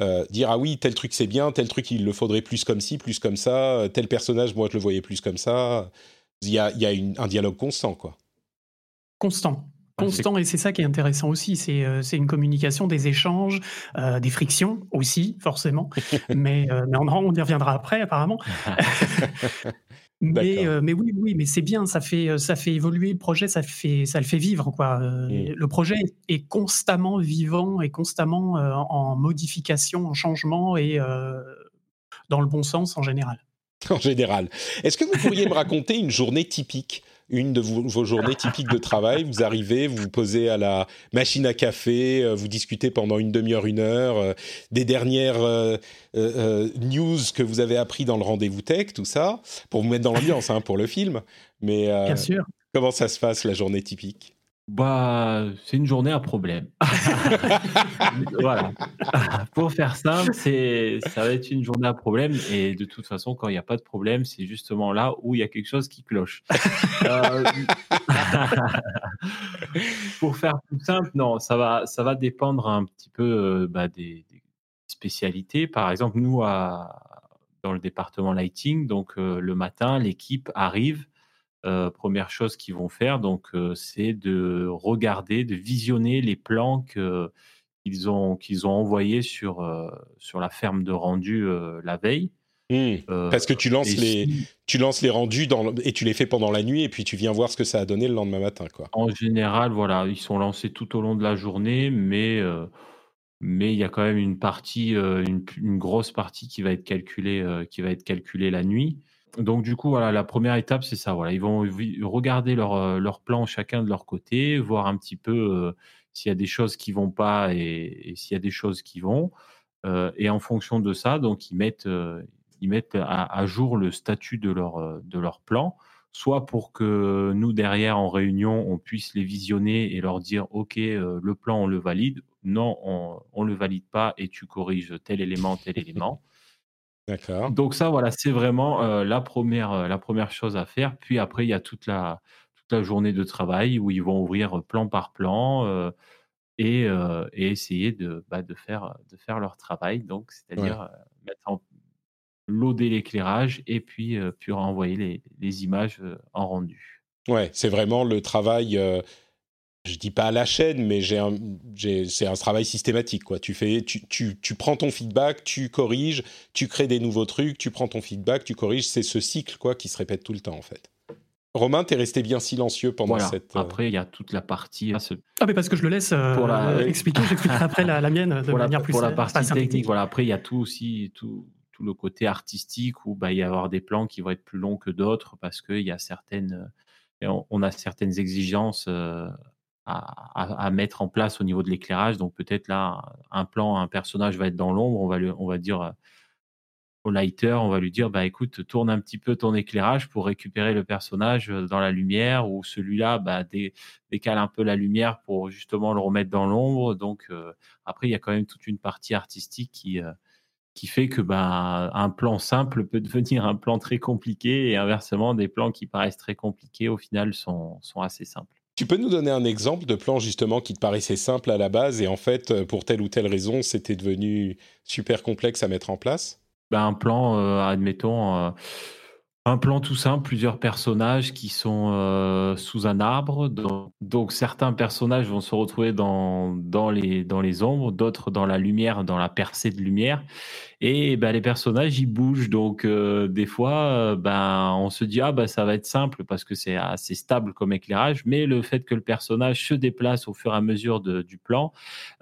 euh, dire ah oui tel truc c'est bien, tel truc il le faudrait plus comme ci, plus comme ça, tel personnage moi je le voyais plus comme ça. Il y a, il y a un dialogue constant quoi. Constant. Constant et c'est ça qui est intéressant aussi, c'est euh, une communication, des échanges, euh, des frictions aussi forcément, mais, mais on, on, y reviendra après apparemment. Mais, euh, mais oui, oui, mais c'est bien, ça fait, euh, ça fait évoluer le projet, ça, fait, ça le fait vivre. Quoi. Euh, mmh. Le projet est constamment vivant et constamment en modification, en changement et dans le bon sens en général. En général. Est-ce que vous pourriez me raconter une journée typique une de vos, journées typiques de travail. Vous arrivez, vous vous posez à la machine à café, euh, vous discutez pendant une demi-heure, une heure, euh, des dernières euh, news que vous avez appris dans le rendez-vous tech, tout ça, pour vous mettre dans l'ambiance, hein, pour le film. Mais Bien sûr. comment ça se passe la journée typique? Bah, c'est une journée à problème. voilà. Pour faire simple, c'est, ça va être une journée à problème. Et de toute façon, quand il n'y a pas de problème, c'est justement là où il y a quelque chose qui cloche. Euh, pour faire simple, non, ça va, ça va dépendre un petit peu euh, bah, des, spécialités. Par exemple, nous, à, dans le département lighting, donc euh, le matin, l'équipe arrive euh, première chose qu'ils vont faire, donc, euh, c'est de regarder, de visionner les plans qu'ils ont, qu'ils ont envoyés sur, euh, sur la ferme de rendu la veille. Mmh. Parce que tu lances, les, tu lances les rendus dans, et tu les fais pendant la nuit et puis tu viens voir ce que ça a donné le lendemain matin. Quoi. En général, voilà, ils sont lancés tout au long de la journée, mais mais il y a quand même une partie, une, une, grosse partie qui va être calculée, qui va être calculée la nuit. Donc du coup, voilà, la première étape, c'est ça. Voilà, ils vont regarder leur, euh, leur plan chacun de leur côté, voir un petit peu euh, s'il y a des choses qui vont pas et, s'il y a des choses qui vont. Euh, et en fonction de ça, donc ils mettent, à, jour le statut de leur, de plan, soit pour que nous derrière en réunion, on puisse les visionner et leur dire OK, le plan on le valide, non, on, on le valide pas et tu corriges tel élément, tel élément. D'accord. Donc ça, voilà, c'est vraiment euh, la, première, euh, la première chose à faire. Puis après, il y a toute la, toute la journée de travail où ils vont ouvrir plan par plan euh, et, et, essayer de, bah, de, faire, de faire leur travail. Donc, c'est-à-dire mettre en loader l'éclairage et puis, puis renvoyer les, les images en rendu. Ouais, c'est vraiment le travail je dis pas à la chaîne, mais c'est un travail systématique. Quoi. Tu, fais, tu, tu, tu, prends ton feedback, tu corriges, tu crées des nouveaux trucs, tu prends ton feedback, tu corriges. C'est ce cycle quoi, qui se répète tout le temps, en fait. Romain, tu es resté bien silencieux pendant cette. Euh, après, il y a toute la partie. Ah, mais parce que je le laisse euh, pour la... expliquer, j'expliquerai après la, mienne de manière plus Pour la partie technique, voilà. Après, il y a tout aussi, tout, tout le côté artistique où bah, il y a avoir des plans qui vont être plus longs que d'autres parce qu'il y a certaines. On a certaines exigences euh, à, mettre en place au niveau de l'éclairage. Donc peut-être là, un plan, un personnage va être dans l'ombre, on va, on va dire euh, au lighter, on va lui dire, bah écoute, tourne un petit peu ton éclairage pour récupérer le personnage euh, dans la lumière, ou celui-là, bah, décale un peu la lumière pour justement le remettre dans l'ombre. Donc euh, après, il y a quand même toute une partie artistique qui qui fait que bah, un plan simple peut devenir un plan très compliqué et inversement, des plans qui paraissent très compliqués au final sont, sont assez simples. Tu peux nous donner un exemple de plan justement qui te paraissait simple à la base et en fait, euh, pour telle ou telle raison, c'était devenu super complexe à mettre en place? Ben, Un plan, euh, admettons, euh, un plan tout simple, plusieurs personnages qui sont sous un arbre. Donc, certains personnages vont se retrouver dans, dans, les, dans les ombres, d'autres dans la lumière, dans la percée de lumière. Et ben, les personnages, ils bougent. Donc, euh, des fois, euh, ben, on se dit, ah, ben, ça va être simple parce que c'est assez stable comme éclairage. Mais le fait que le personnage se déplace au fur et à mesure du plan,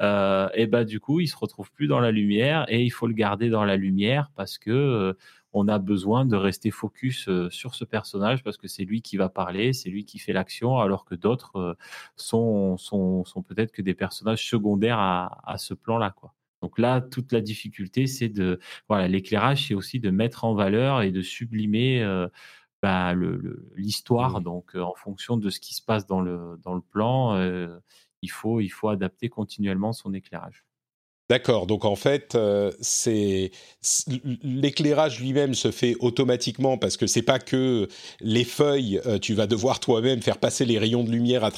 euh, et ben, du coup, il se retrouve plus dans la lumière et il faut le garder dans la lumière parce que euh, on a besoin de rester focus sur ce personnage parce que c'est lui qui va parler, c'est lui qui fait l'action, alors que d'autres sont, sont, sont peut-être que des personnages secondaires à, à ce plan-là, quoi. Donc là, toute la difficulté, c'est de voilà, l'éclairage, c'est aussi de mettre en valeur et de sublimer euh, bah, l'histoire. Mmh. Donc, euh, en fonction de ce qui se passe dans le dans le plan, euh, il faut il faut adapter continuellement son éclairage. D'accord, donc en fait, euh, c'est l'éclairage lui-même se fait automatiquement parce que c'est pas que les feuilles, euh, tu vas devoir toi-même faire passer les rayons de lumière à,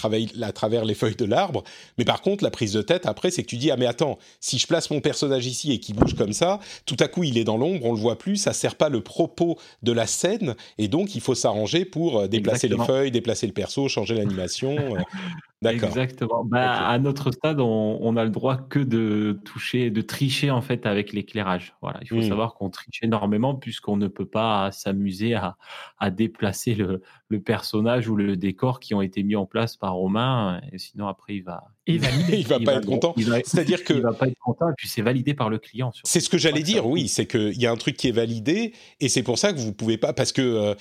à travers les feuilles de l'arbre, mais par contre la prise de tête après, c'est que tu dis ah mais attends, si je place mon personnage ici et qu'il bouge comme ça, tout à coup il est dans l'ombre, on le voit plus, ça sert pas le propos de la scène. Et donc il faut s'arranger pour euh, déplacer les feuilles, déplacer le perso, changer l'animation. D'accord. Exactement. Bah, À notre stade, on, on a le droit que de toucher, de tricher en fait avec l'éclairage. Voilà, il faut mmh. savoir qu'on triche énormément puisqu'on ne peut pas s'amuser à, à, déplacer le, le, personnage ou le décor qui ont été mis en place par Romain. Et sinon, après, il va. Il va, il va pas être content. C'est-à-dire que il va pas être content et puis c'est validé par le client. C'est ce que j'allais dire. Oui, c'est qu'il y a un truc qui est validé et c'est pour ça que vous pouvez pas parce que euh,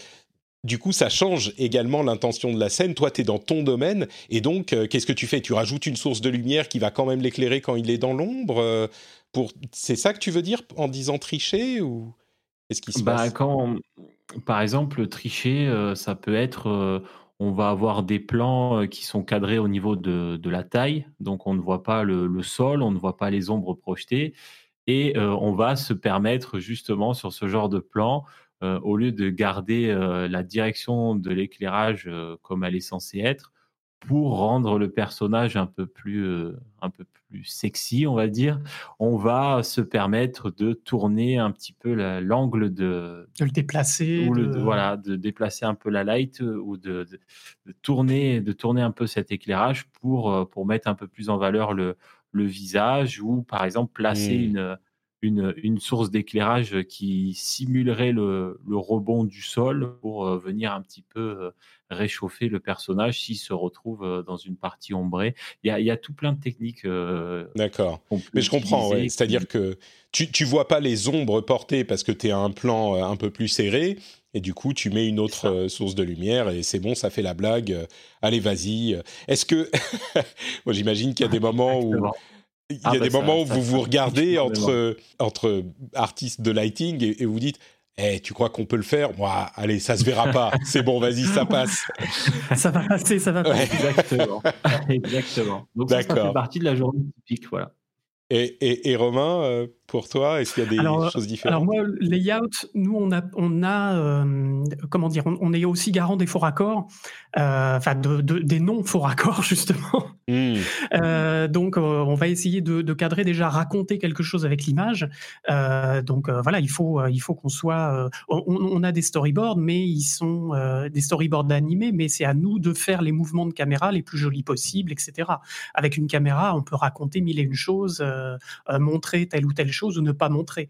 du coup, ça change également l'intention de la scène. Toi, tu es dans ton domaine, et donc, euh, qu'est-ce que tu fais? Tu rajoutes une source de lumière qui va quand même l'éclairer quand il est dans l'ombre euh, pour... C'est ça que tu veux dire en disant tricher ou qu'est-ce qui se bah, passe? quand, Par exemple, tricher, euh, ça peut être... on va avoir des plans qui sont cadrés au niveau de, de la taille, donc on ne voit pas le, le, sol, on ne voit pas les ombres projetées, et on va se permettre justement sur ce genre de plan au lieu de garder euh, la direction de l'éclairage euh, comme elle est censée être, pour rendre le personnage un peu plus un peu plus sexy, on va dire, on va se permettre de tourner un petit peu l'angle de de le déplacer, ou de... voilà, de déplacer un peu la light ou de, de, tourner de tourner un peu cet éclairage pour pour mettre un peu plus en valeur le le visage ou par exemple placer mmh. une une, une source d'éclairage qui simulerait le, le, rebond du sol pour euh, venir un petit peu euh, réchauffer le personnage s'il se retrouve euh, dans une partie ombrée. Il y a, il y a tout plein de techniques. D'accord. Mais je comprends, ouais. c'est-à-dire que tu, tu vois pas les ombres portées parce que tu es à un plan un peu plus serré. Et du coup, tu mets une autre source de lumière et c'est bon, ça fait la blague. Allez, vas-y. Est-ce que, moi, j'imagine qu'il y a des moments où il y a ah, des bah, moments où vous vous regardez entre, entre artistes de lighting et, vous dites eh, tu crois qu'on peut le faire? Moi, allez, ça se verra pas. C'est bon, vas-y, ça passe. ça va passer, ça va passer. Exactement. Exactement. Donc ça, ça, fait partie de la journée typique, voilà. Et, et, Romain, euh, pour toi, est-ce qu'il y a des choses différentes? Alors moi, layout, nous on a, on a euh, comment dire, on, est aussi garant des faux raccords, euh, enfin de, des non faux raccords justement. Hmm. donc on va essayer de, cadrer déjà, raconter quelque chose avec l'image. donc voilà, il faut, il faut qu'on soit, on, on, a des storyboards, mais ils sont des storyboards animés, mais c'est à nous de faire les mouvements de caméra les plus jolis possibles, etc. Avec une caméra, on peut raconter mille et une choses. Euh, euh, montrer telle ou telle chose ou ne pas montrer.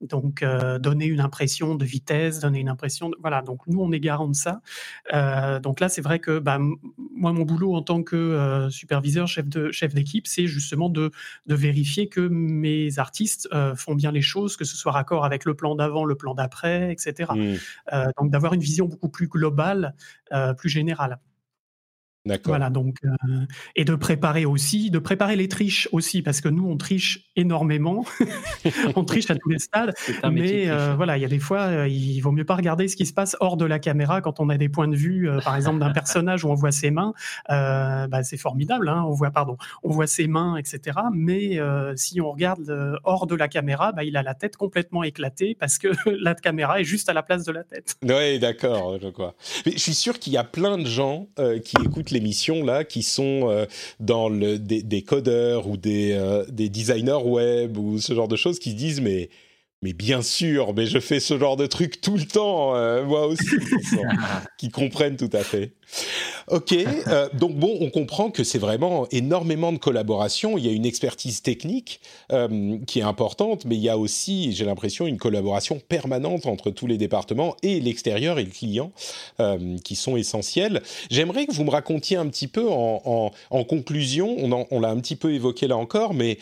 Donc, euh, donner une impression de vitesse, donner une impression de... Voilà, donc nous, on est garant de ça. donc là, c'est vrai que bah, moi, mon boulot en tant que superviseur, chef de chef d'équipe, c'est justement de, de, vérifier que mes artistes font bien les choses, que ce soit raccord avec le plan d'avant, le plan d'après, etc. Mmh. donc d'avoir une vision beaucoup plus globale, plus générale. Voilà, donc, euh, et de préparer aussi, de préparer les triches aussi, parce que nous, on triche énormément. on triche à tous les stades. Mais euh, voilà, il y a des fois, euh, il vaut mieux pas regarder ce qui se passe hors de la caméra quand on a des points de vue, par exemple, d'un personnage où on voit ses mains. bah, c'est formidable, hein, on voit, pardon, on voit ses mains, etc. Mais si on regarde hors de la caméra, bah, il a la tête complètement éclatée parce que la caméra est juste à la place de la tête. Oui, d'accord, je crois. Mais je suis sûr qu'il y a plein de gens qui écoutent les émissions là qui sont euh, dans le, des, codeurs ou des, euh, des designers web ou ce genre de choses qui se disent mais mais bien sûr, mais je fais ce genre de truc tout le temps, euh, moi aussi, qui comprennent tout à fait. Ok, euh, donc bon, on comprend que c'est vraiment énormément de collaboration. Il y a une expertise technique euh, qui est importante, mais il y a aussi, j'ai l'impression, une collaboration permanente entre tous les départements et l'extérieur et le client qui sont essentiels. J'aimerais que vous me racontiez un petit peu en, conclusion, on, l'a un petit peu évoqué là encore, mais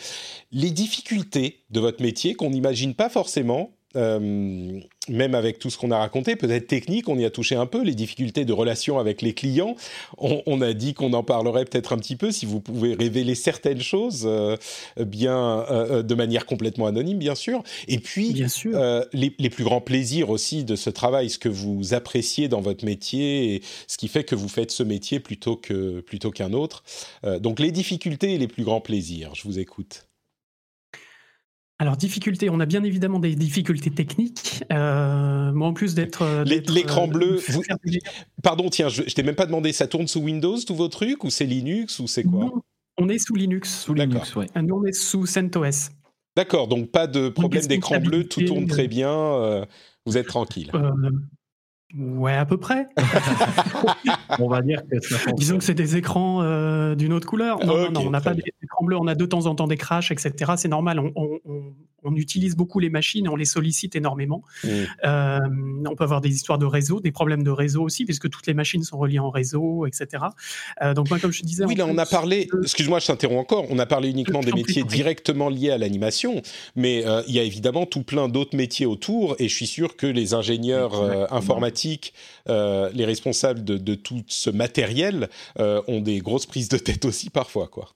les difficultés de votre métier qu'on n'imagine pas forcément. Euh, même avec tout ce qu'on a raconté, peut-être technique, on y a touché un peu, les difficultés de relation avec les clients. On, a dit qu'on en parlerait peut-être un petit peu, si vous pouvez révéler certaines choses, euh, bien euh, de manière complètement anonyme, bien sûr. Et puis, bien sûr. Les, les, plus grands plaisirs aussi de ce travail, ce que vous appréciez dans votre métier, et ce qui fait que vous faites ce métier plutôt que plutôt qu'un autre. donc, les difficultés et les plus grands plaisirs. Je vous écoute. Alors, difficulté, on a bien évidemment des difficultés techniques. Euh, moi, en plus d'être. Euh, l'écran euh, bleu. Pardon, tiens, je, ne t'ai même pas demandé, ça tourne sous Windows, tous vos trucs, ou c'est Linux, ou c'est quoi? Non, On est sous Linux. Sous Linux, oui. Nous, on est sous CentOS. D'accord, donc pas de problème d'écran bleu, tout tourne très bien, vous êtes tranquille. Ouais, à peu près. on va dire que ça Disons que c'est des écrans euh, d'une autre couleur. Non, non, on n'a pas d'écran bleu, on a de temps en temps des crashs, etc. C'est normal. On, on, utilise beaucoup les machines on les sollicite énormément. Mm. Euh, on peut avoir des histoires de réseau, des problèmes de réseau aussi, puisque toutes les machines sont reliées en réseau, etc. Euh, donc, moi, comme je disais. Oui, là, on a parlé. Excuse-moi, je t'interromps encore. On a parlé uniquement des métiers directement liés à l'animation, mais il y a évidemment tout plein d'autres métiers autour, et je suis sûr que les ingénieurs informatiques euh, les responsables de, tout ce matériel euh, ont des grosses prises de tête aussi parfois, quoi.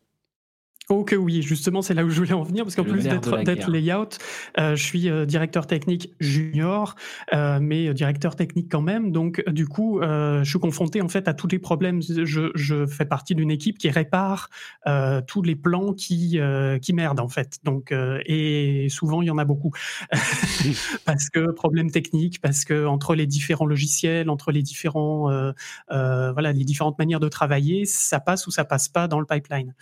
Oh que oui, justement, c'est là où je voulais en venir, parce qu'en plus d'être layout, euh, je suis euh, directeur technique junior, euh, mais directeur technique quand même. Donc, du coup, je suis confronté en fait à tous les problèmes. Je, je fais partie d'une équipe qui répare tous les plans qui qui merdent en fait. Donc, et souvent il y en a beaucoup, parce que problème technique, parce que entre les différents logiciels, entre les différents voilà les différentes manières de travailler, ça passe ou ça passe pas dans le pipeline.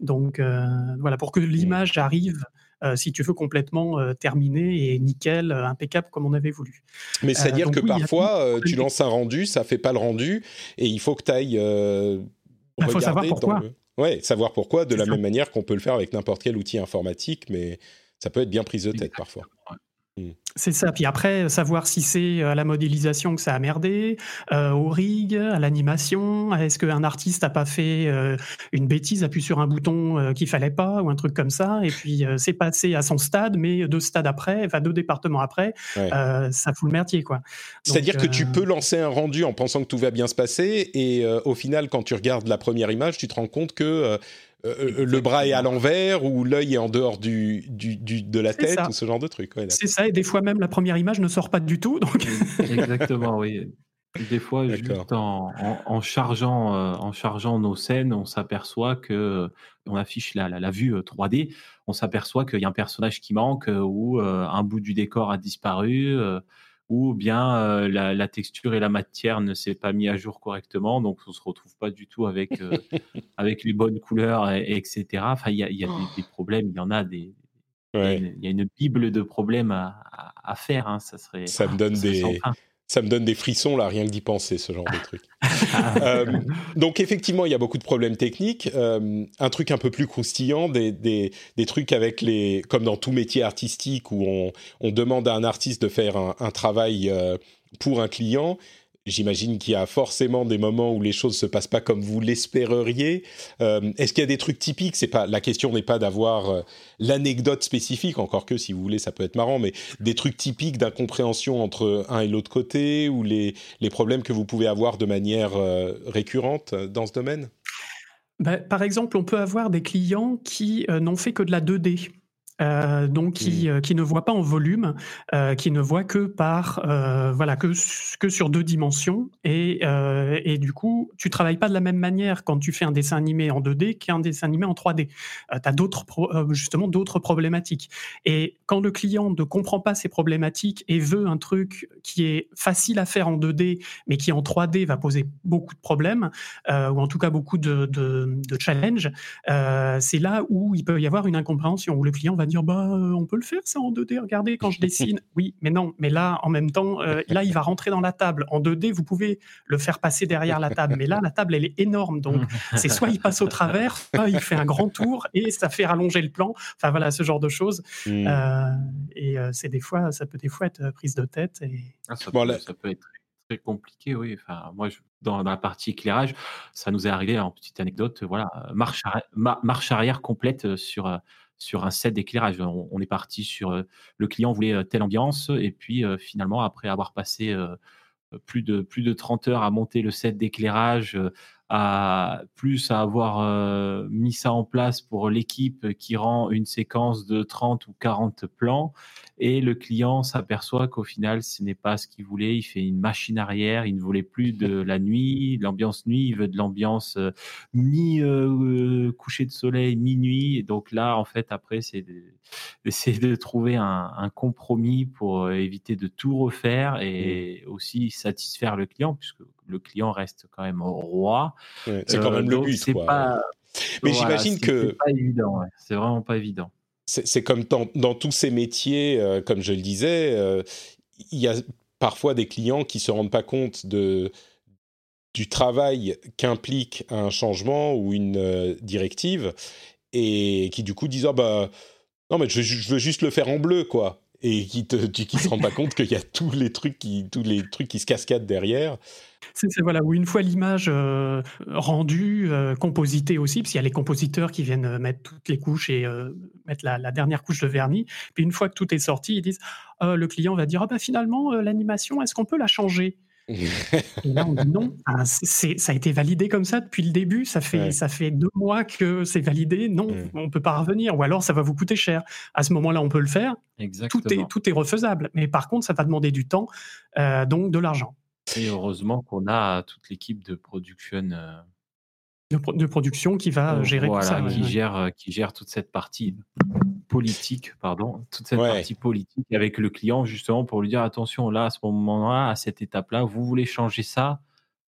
Donc euh, voilà, pour que l'image arrive euh, si tu veux, complètement euh, terminée et nickel, impeccable comme on avait voulu. Mais c'est-à-dire que parfois, tu lances un rendu, ça fait pas le rendu, et il faut que tu ailles. Il bah, faut savoir pourquoi. Ouais, savoir pourquoi, de la même manière qu'on peut le faire avec n'importe quel outil informatique, mais ça peut être bien prise de tête parfois. Hmm. C'est ça. Puis après, savoir si c'est à la modélisation que ça a merdé, euh, au rig, à l'animation. Est-ce qu'un artiste n'a pas fait euh, une bêtise, appuie sur un bouton euh, qu'il fallait pas ou un truc comme ça, et puis c'est passé à son stade, mais deux stades après, enfin deux départements après, ça fout le merdier, quoi. C'est-à-dire que tu peux lancer un rendu en pensant que tout va bien se passer, et au final, quand tu regardes la première image, tu te rends compte que euh, euh, le bras est à l'envers ou l'œil est en dehors du, du, de la tête ou ce genre de truc. c'est ça, et des fois même la première image ne sort pas du tout. Donc... Exactement, oui. Des fois, juste en, chargeant, en chargeant nos scènes, on s'aperçoit que on affiche la, la, vue 3D, on s'aperçoit qu'il y a un personnage qui manque ou un bout du décor a disparu ou bien euh, la, texture et la matière ne s'est pas mis à jour correctement, donc on se retrouve pas du tout avec euh, avec les bonnes couleurs, etc. Enfin, il y a, y a des, problèmes, il y en a des, il y, a une bible de problèmes à, à, faire. Hein, ça serait. Ça me donne des ça me donne des frissons là, rien que d'y penser, ce genre de truc. euh, donc effectivement, il y a beaucoup de problèmes techniques. Euh, un truc un peu plus croustillant, des, des, des, trucs avec les, comme dans tout métier artistique où on, on demande à un artiste de faire un, un travail euh, pour un client J'imagine qu'il y a forcément des moments où les choses se passent pas comme vous l'espéreriez. Euh, Est-ce qu'il y a des trucs typiques? C'est pas la question n'est pas d'avoir euh, l'anecdote spécifique, encore que si vous voulez, ça peut être marrant, mais des trucs typiques d'incompréhension entre un et l'autre côté ou les, les problèmes que vous pouvez avoir de manière euh, récurrente dans ce domaine? Bah, par exemple, on peut avoir des clients qui n'ont fait que de la 2D. Euh, donc qui, euh, qui, ne voit pas en volume, euh, qui ne voit que par voilà que, que sur deux dimensions. Et, et du coup tu travailles pas de la même manière quand tu fais un dessin animé en 2D qu'un dessin animé en 3D. tu as d'autres justement d'autres problématiques. Et quand le client ne comprend pas ces problématiques et veut un truc qui est facile à faire en 2D mais qui en 3D va poser beaucoup de problèmes ou en tout cas beaucoup de, de, de challenges, c'est là où il peut y avoir une incompréhension où le client va dire bah euh, on peut le faire ça en 2D. Regardez quand je dessine. oui, mais non. Mais là, en même temps, euh, là il va rentrer dans la table. En 2D, vous pouvez le faire passer derrière la table. Mais là, la table elle est énorme, donc c'est soit il passe au travers, soit il fait un grand tour et ça fait rallonger le plan. Enfin voilà, ce genre de choses. Hmm. Euh, et c'est des fois, ça peut des fois être prise de tête. Et... Ah, ça, peut, être très compliqué, oui. Enfin, moi, dans, la partie éclairage, ça nous est arrivé en petite anecdote. Voilà, marche, marche arrière complète sur sur un set d'éclairage. On, est parti sur euh, le client voulait euh, telle ambiance et puis euh, finalement après avoir passé plus de plus de 30 heures à monter le set d'éclairage à plus à avoir mis ça en place pour l'équipe qui rend une séquence de 30 ou 40 plans. Et le client s'aperçoit qu'au final ce n'est pas ce qu'il voulait, il fait une machine arrière, il ne voulait plus de la nuit, l'ambiance nuit, il veut de l'ambiance mi coucher de soleil, minuit. Et donc là en fait après c'est d'essayer de trouver un, un, compromis pour éviter de tout refaire et mmh. aussi satisfaire le client puisque le client reste quand même roi. c'est quand même le but. Quoi. Mais j'imagine que. C'est pas évident, c'est vraiment pas évident. C'est comme dans, tous ces métiers, euh, comme je le disais, euh, il y a parfois des clients qui se rendent pas compte de, du travail qu'implique un changement ou une euh, directive et qui du coup disent oh, bah non mais je, je, veux juste le faire en bleu quoi et qui te qui se rend pas compte qu'il y a tous les trucs qui tous les trucs qui se cascadent derrière c'est voilà, où une fois l'image euh, rendue, euh, compositée aussi, parce qu'il y a les compositeurs qui viennent euh, mettre toutes les couches et mettre la, dernière couche de vernis. Puis une fois que tout est sorti, ils disent, le client va dire, ah ben finalement, l'animation, est-ce qu'on peut la changer? Et là, on dit non. ça a été validé comme ça depuis le début. Ça fait, ça fait deux mois que c'est validé. Non, on peut pas revenir. Ou alors, ça va vous coûter cher. À ce moment-là, on peut le faire. Tout est, tout est refaisable. Mais par contre, ça va demander du temps, donc de l'argent. Et heureusement qu'on a toute l'équipe de production. Euh, de, production qui va gérer tout ça. Qui, Gère, euh, qui gère toute cette partie politique, pardon, toute cette partie politique avec le client, justement, pour lui dire attention, là, à ce moment-là, à cette étape-là, vous voulez changer ça,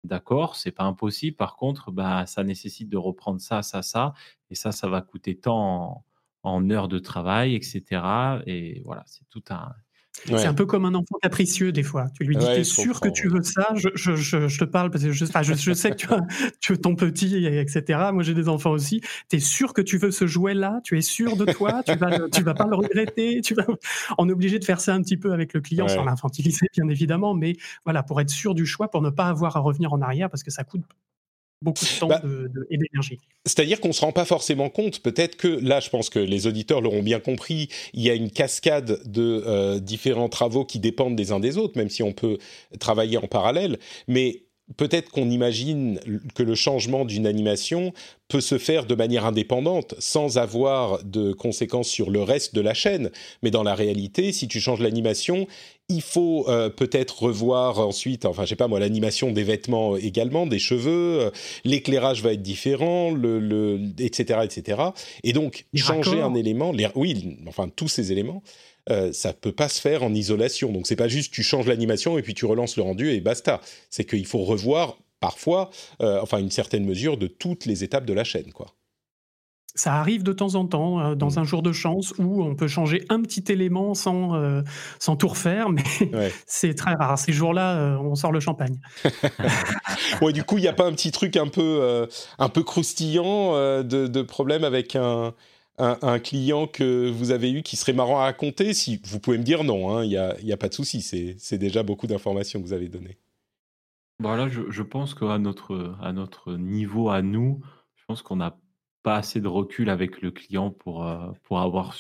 d'accord, c'est pas impossible. Par contre, bah, ça nécessite de reprendre ça, ça, ça, et ça, ça va coûter tant en, en heures de travail, etc. Et voilà, c'est tout un, c'est un peu comme un enfant capricieux des fois. Tu lui dis, t'es sûr que tu veux ça? Je, je, je, te parle parce que je, sais que tu as, tu ton petit, etc. Moi, j'ai des enfants aussi. T'es sûr que tu veux ce jouet-là? Tu es sûr de toi? Tu vas, tu vas pas le regretter? Tu vas... On est obligé de faire ça un petit peu avec le client sans l'infantiliser, bien évidemment, mais voilà, pour être sûr du choix, pour ne pas avoir à revenir en arrière parce que ça coûte beaucoup de temps bah, et d'énergie. C'est-à-dire qu'on ne se rend pas forcément compte. Peut-être que là, je pense que les auditeurs l'auront bien compris, il y a une cascade de euh, différents travaux qui dépendent des uns des autres, même si on peut travailler en parallèle. Mais peut-être qu'on imagine que le changement d'une animation peut se faire de manière indépendante, sans avoir de conséquences sur le reste de la chaîne. Mais dans la réalité, si tu changes l'animation, il faut euh, peut-être revoir ensuite, enfin, je sais pas moi, l'animation des vêtements également, des cheveux, euh, l'éclairage va être différent, le, etc., etc. Et donc, changer un élément, oui, enfin, tous ces éléments, euh, ça peut pas se faire en isolation. Donc c'est pas juste tu changes l'animation et puis tu relances le rendu et basta. C'est qu'il faut revoir parfois, euh, enfin une certaine mesure de toutes les étapes de la chaîne, quoi. Ça arrive de temps en temps, euh, dans mm. un jour de chance, où on peut changer un petit élément sans, sans tout refaire, mais c'est très rare. Ces jours-là, on sort le champagne. ouais, du coup, il n'y a pas un petit truc un peu, un peu croustillant de, de, problème avec un, un, client que vous avez eu qui serait marrant à raconter Si vous pouvez me dire non, hein, il n'y a, a, pas de souci, c'est déjà beaucoup d'informations que vous avez données. Bon, je, je pense qu'à notre, à notre niveau, à nous, je pense qu'on n'a pas assez de recul avec le client pour, euh, pour avoir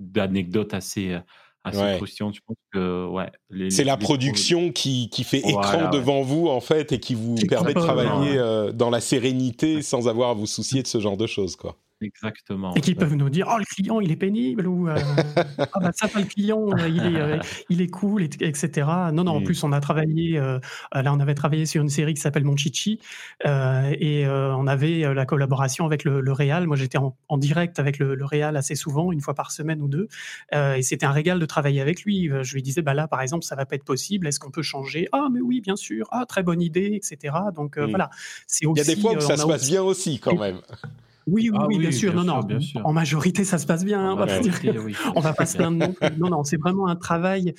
d'anecdotes assez, assez croustillantes. Je pense que, ouais. C'est la production qui, qui, fait écran devant vous, en fait, et qui vous permet de travailler euh, dans la sérénité sans avoir à vous soucier de ce genre de choses, quoi. Exactement. Et qui peuvent nous dire, oh, le client, il est pénible, ou euh, ah, bah, ça, pas le client, euh, il est, euh, il est cool, etc. Non, non, en plus, on a travaillé, là, on avait travaillé sur une série qui s'appelle Mon Chichi, et on avait la collaboration avec le, le Réal. Moi, j'étais en, direct avec le, le Réal assez souvent, une fois par semaine ou deux, et c'était un régal de travailler avec lui. Je lui disais, bah là, par exemple, ça va pas être possible, est-ce qu'on peut changer Ah, mais oui, bien sûr, ah, très bonne idée, etc. Donc, voilà. Il y a des fois où ça se passe bien aussi, quand même. Oui, oui, ah oui, bien, sûr. non, non. En majorité, ça se passe bien. Hein, on, va on va pas se plaindre non Non, non, c'est vraiment un travail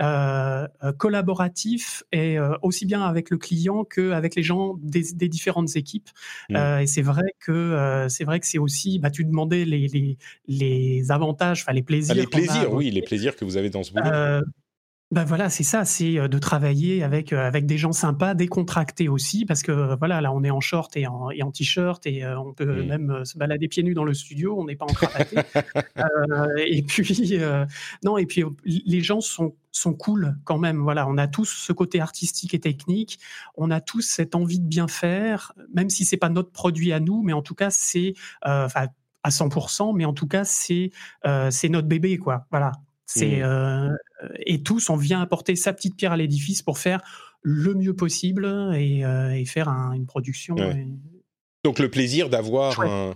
euh, euh, collaboratif et euh, aussi bien avec le client qu'avec les gens des, différentes équipes. Mm. et c'est vrai que c'est vrai que c'est aussi. Bah, tu demandais les, les, les avantages, enfin les plaisirs. les plaisirs, oui, les plaisirs que vous avez dans ce boulot. Ben voilà, c'est ça, c'est de travailler avec avec des gens sympas, décontractés aussi, parce que voilà, là on est en short et en, et en t-shirt et on peut même se balader pieds nus dans le studio, on n'est pas en cravaté. euh, et puis non, et puis les gens sont sont cool quand même. Voilà, on a tous ce côté artistique et technique, on a tous cette envie de bien faire, même si c'est pas notre produit à nous, mais en tout cas c'est enfin à 100%, mais en tout cas c'est c'est notre bébé quoi. Voilà, c'est mmh. Et tous, on vient apporter sa petite pierre à l'édifice pour faire le mieux possible et, faire une production. Donc le plaisir d'avoir un,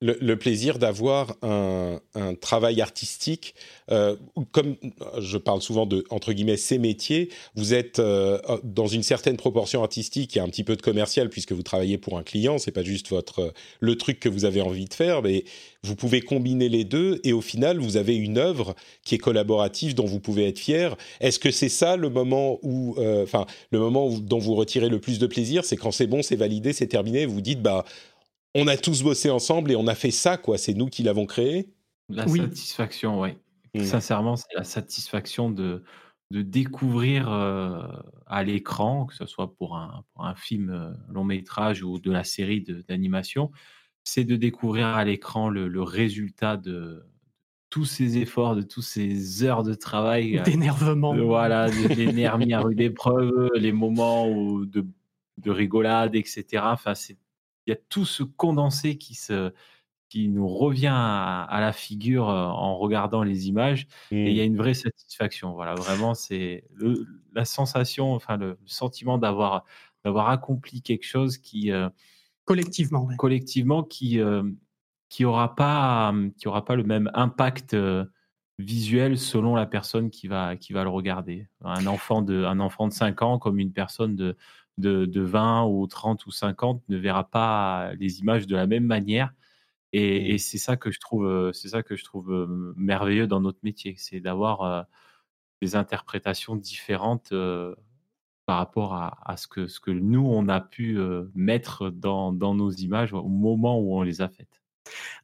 le, plaisir d'avoir un, travail artistique, euh, comme je parle souvent de entre guillemets ces métiers, vous êtes euh, dans une certaine proportion artistique et un petit peu de commercial puisque vous travaillez pour un client, c'est pas juste votre le truc que vous avez envie de faire, mais vous pouvez combiner les deux et au final vous avez une œuvre qui est collaborative dont vous pouvez être fier. Est-ce que c'est ça le moment où, euh, enfin le moment dont vous retirez le plus de plaisir, c'est quand c'est bon, c'est validé, c'est terminé, vous dites bah on a tous bossé ensemble et on a fait ça, quoi. C'est nous qui l'avons créé. La satisfaction, oui. Mmh. Sincèrement, c'est la satisfaction de, de découvrir euh, à l'écran, que ce soit pour un, film euh, long métrage ou de la série d'animation, c'est de découvrir à l'écran le, résultat de tous ces efforts, de toutes ces heures de travail. Euh, D'énervement. voilà, les nerfs mis à rude épreuve, les moments de, de rigolade, etc. Enfin, c'est il y a tout ce condensé qui se qui nous revient à, la figure euh, en regardant les images et il y a mmh. une vraie satisfaction. Voilà, vraiment, c'est la sensation, enfin le, sentiment d'avoir d'avoir accompli quelque chose qui euh, collectivement, collectivement qui euh, qui aura pas qui aura pas le même impact visuel selon la personne qui va qui va le regarder. Un enfant de un enfant de 5 ans comme une personne de de, 20 ou 30 ou 50 ne verra pas les images de la même manière. Et, mmh. c'est ça que je trouve, euh, c'est ça que je trouve euh, merveilleux dans notre métier, c'est d'avoir euh, des interprétations différentes par rapport à, ce, que, ce que nous, on a pu mettre dans, dans nos images au moment où on les a faites.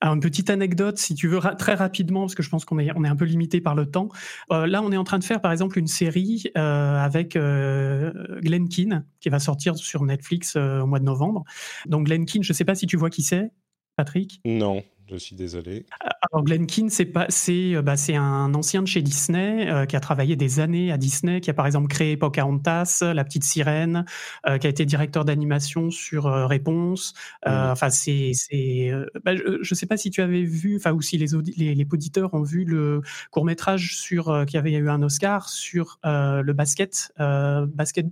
Une petite anecdote, si tu veux, très rapidement, parce que je pense qu'on est, un peu limité par le temps. Euh, là, on est en train de faire, par exemple, une série euh, avec euh, Glenn Keane, qui va sortir sur Netflix au mois de novembre. Donc, Glenn Keane, je ne sais pas si tu vois qui c'est, Patrick? Non, je suis désolé. Alors Glenn Keane, c'est pas, c'est, bah, c'est un ancien de chez Disney qui a travaillé des années à Disney, qui a par exemple créé Pocahontas, La Petite Sirène, qui a été directeur d'animation sur Réponse. Mmh. Enfin, c'est, c'est, bah, je, ne sais pas si tu avais vu, enfin ou si les, les, les auditeurs ont vu le court métrage sur qui avait eu un Oscar sur le basket, basket euh,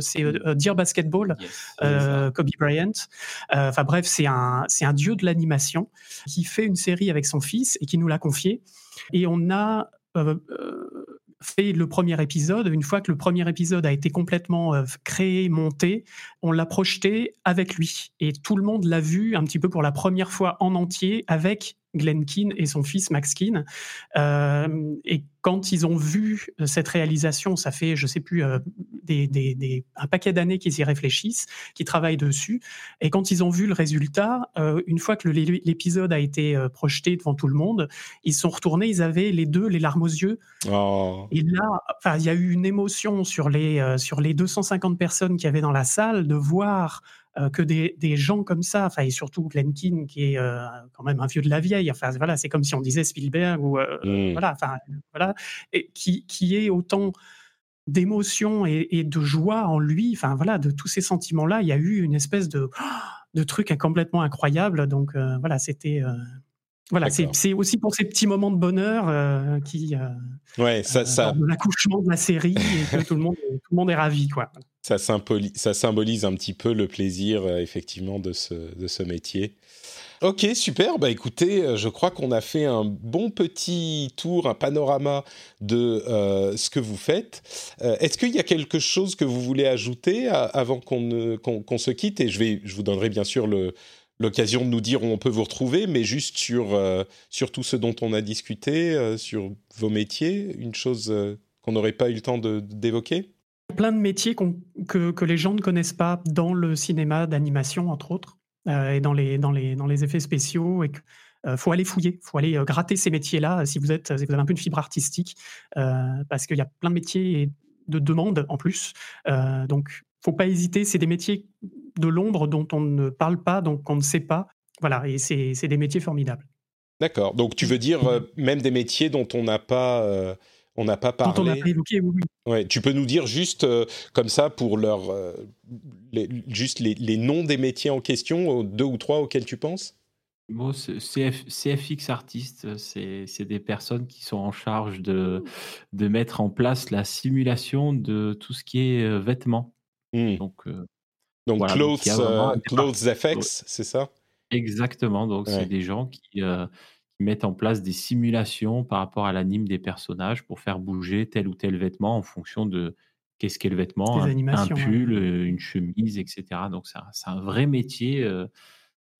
c'est euh, euh, Dear Basketball, Kobe Bryant. Enfin bref, c'est un, c'est un dieu de l'animation qui fait une série avec son fils et qui nous l'a confié. Et on a fait le premier épisode. Une fois que le premier épisode a été complètement créé, monté, on l'a projeté avec lui. Et tout le monde l'a vu un petit peu pour la première fois en entier avec Glenn Keane et son fils Max Keane. Euh, et quand ils ont vu cette réalisation, ça fait, je sais plus, euh, des, un paquet d'années qu'ils y réfléchissent, qu'ils travaillent dessus. Et quand ils ont vu le résultat, euh, une fois que l'épisode a été projeté devant tout le monde, ils sont retournés, ils avaient les deux les larmes aux yeux. Oh. Et là, il y a eu une émotion sur les, sur les 250 personnes qui avaient dans la salle de voir euh, que des, gens comme ça, enfin, et surtout Glenn Keane, qui est euh, quand même un vieux de la vieille, enfin, voilà, c'est comme si on disait Spielberg, ou euh, mmh. voilà, enfin, voilà, et qui, qui est autant d'émotion et, de joie en lui, enfin, voilà, de tous ces sentiments-là, il y a eu une espèce de, de truc complètement incroyable, donc voilà, c'était. Voilà, c'est aussi pour ces petits moments de bonheur qui, ouais, ça, ça... l'accouchement de la série, et que tout le monde, tout le monde est ravi, quoi ça, ça symbolise un petit peu le plaisir, euh, effectivement, de ce, de ce métier. Ok, super. Bah écoutez, euh, je crois qu'on a fait un bon petit tour, un panorama de euh, ce que vous faites. Est-ce qu'il y a quelque chose que vous voulez ajouter avant qu'on qu'on se quitte? Et je, vais, je vous donnerai bien sûr l'occasion de nous dire où on peut vous retrouver, mais juste sur, sur tout ce dont on a discuté, sur vos métiers, une chose qu'on n'aurait pas eu le temps d'évoquer? Plein de métiers que, que, les gens ne connaissent pas dans le cinéma d'animation, entre autres, euh, et dans les, dans, les, dans les effets spéciaux. Et euh, faut aller fouiller, faut aller euh, gratter ces métiers-là si vous êtes, vous avez un peu une fibre artistique, parce qu'il y a plein de métiers de demandes en plus. donc, faut pas hésiter. C'est des métiers de l'ombre dont on ne parle pas, donc on ne sait pas. Voilà, et c'est des métiers formidables. D'accord. Donc, tu veux dire même des métiers dont on n'a pas on n'a pas parlé. Dont on n'a pas évoqué, oui. Ouais, tu peux nous dire juste euh, comme ça pour leur, euh, les, juste les, noms des métiers en question, deux ou trois auxquels tu penses? Bon, CFX artistes, c'est des personnes qui sont en charge de, de mettre en place la simulation de tout ce qui est euh, vêtements. Hmm. Donc, donc, clothes, clothes effects, c'est ça? Exactement. Donc, c'est des gens qui, mettent en place des simulations par rapport à l'anime des personnages pour faire bouger tel ou tel vêtement en fonction de qu'est-ce qu'est le vêtement, un, pull, euh, une chemise, etc. Donc c'est un, vrai métier, euh,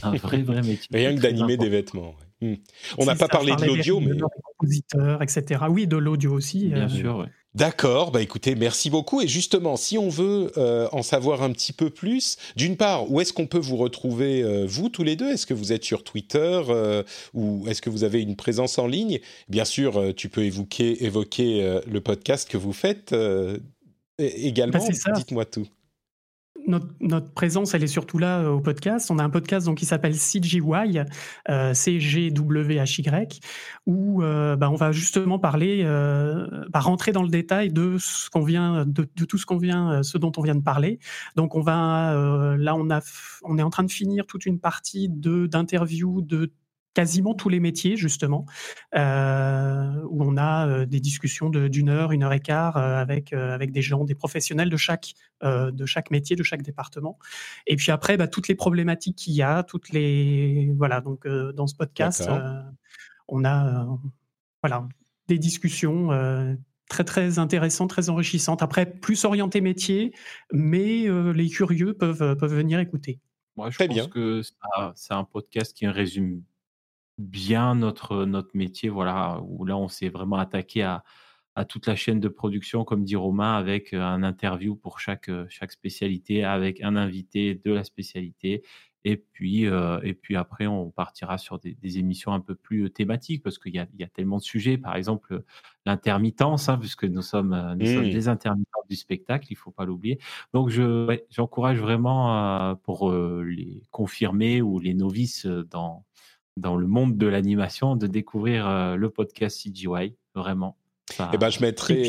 un vrai vrai métier. Rien que d'animer des vêtements. Hmm. On n'a pas parlé de l'audio, mais compositeurs, etc. Oui, de l'audio aussi. Bien euh, sûr. D'accord, bah écoutez, merci beaucoup. Et justement, si on veut euh, en savoir un petit peu plus, d'une part, où est-ce qu'on peut vous retrouver, euh, vous tous les deux? Est-ce que vous êtes sur Twitter euh, ou est-ce que vous avez une présence en ligne? Bien sûr, tu peux évoquer, évoquer le podcast que vous faites également. Bah, Dites-moi tout notre, présence, elle est surtout là euh, au podcast. On a un podcast donc, qui s'appelle CGY, euh, C-G-W-H-Y, où euh, bah, on va justement parler, euh, bah, rentrer dans le détail de ce qu'on vient, de, tout ce qu'on vient, ce dont on vient de parler. Donc, on va, là, on a, on est en train de finir toute une partie d'interviews de quasiment tous les métiers, justement, euh, où on a euh, des discussions d'une heure, une heure et quart euh, avec, avec des gens, des professionnels de chaque, de chaque métier, de chaque département. Et puis après, bah, toutes les problématiques qu'il y a, toutes les. Voilà, donc dans ce podcast, on a voilà, des discussions très très intéressantes, très enrichissantes. Après, plus orienté métier, mais les curieux peuvent, peuvent venir écouter. Moi, je pense que c'est un podcast qui résume bien notre, notre métier, voilà, où là, on s'est vraiment attaqué à, à toute la chaîne de production, comme dit Romain, avec un interview pour chaque, chaque spécialité, avec un invité de la spécialité. Et puis, et puis après, on partira sur des, émissions un peu plus thématiques parce qu'il y a, y a, tellement de sujets. Par exemple, l'intermittence, hein, puisque nous sommes, nous sommes mmh. des intermittents du spectacle, il ne faut pas l'oublier. Donc, je, j'encourage vraiment pour les confirmer ou les novices dans, dans le monde de l'animation de découvrir le podcast CGY, vraiment. Eh ben, je mettrai.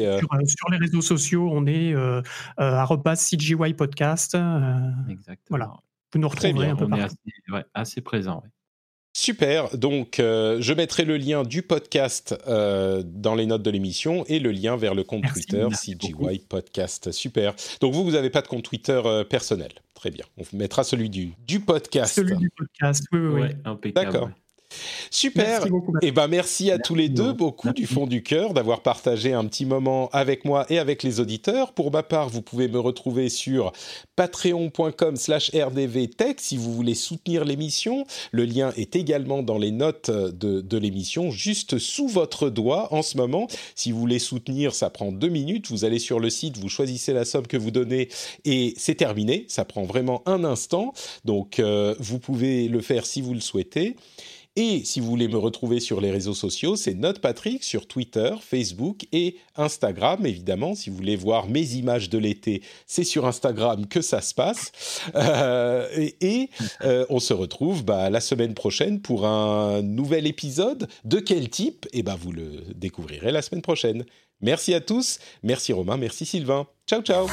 Sur, les réseaux sociaux, on est euh, CGY Podcast. Exactement. Voilà. Vous nous retrouverez un peu on Est assez, ouais, assez présent. Super, donc euh, je mettrai le lien du podcast euh, dans les notes de l'émission et le lien vers le compte Twitter CGY Podcast. Super. Donc vous, vous n'avez pas de compte Twitter euh, personnel. Très bien. On mettra celui du, du podcast. Celui du podcast, oui, oui, oui. D'accord. Super. et eh ben merci à tous les deux beaucoup du fond du cœur d'avoir partagé un petit moment avec moi et avec les auditeurs. Pour ma part, vous pouvez me retrouver sur patreon.com/rdvtech si vous voulez soutenir l'émission. Le lien est également dans les notes de, de l'émission, juste sous votre doigt en ce moment. Si vous voulez soutenir, ça prend deux minutes. Vous allez sur le site, vous choisissez la somme que vous donnez et c'est terminé. Ça prend vraiment un instant. Donc euh, vous pouvez le faire si vous le souhaitez. Et si vous voulez me retrouver sur les réseaux sociaux, c'est Note Patrick sur Twitter, Facebook et Instagram. Évidemment, si vous voulez voir mes images de l'été, c'est sur Instagram que ça se passe. Euh, et, euh, on se retrouve bah, la semaine prochaine pour un nouvel épisode. De quel type? Eh ben, vous le découvrirez la semaine prochaine. Merci à tous. Merci Romain. Merci Sylvain. Ciao, ciao.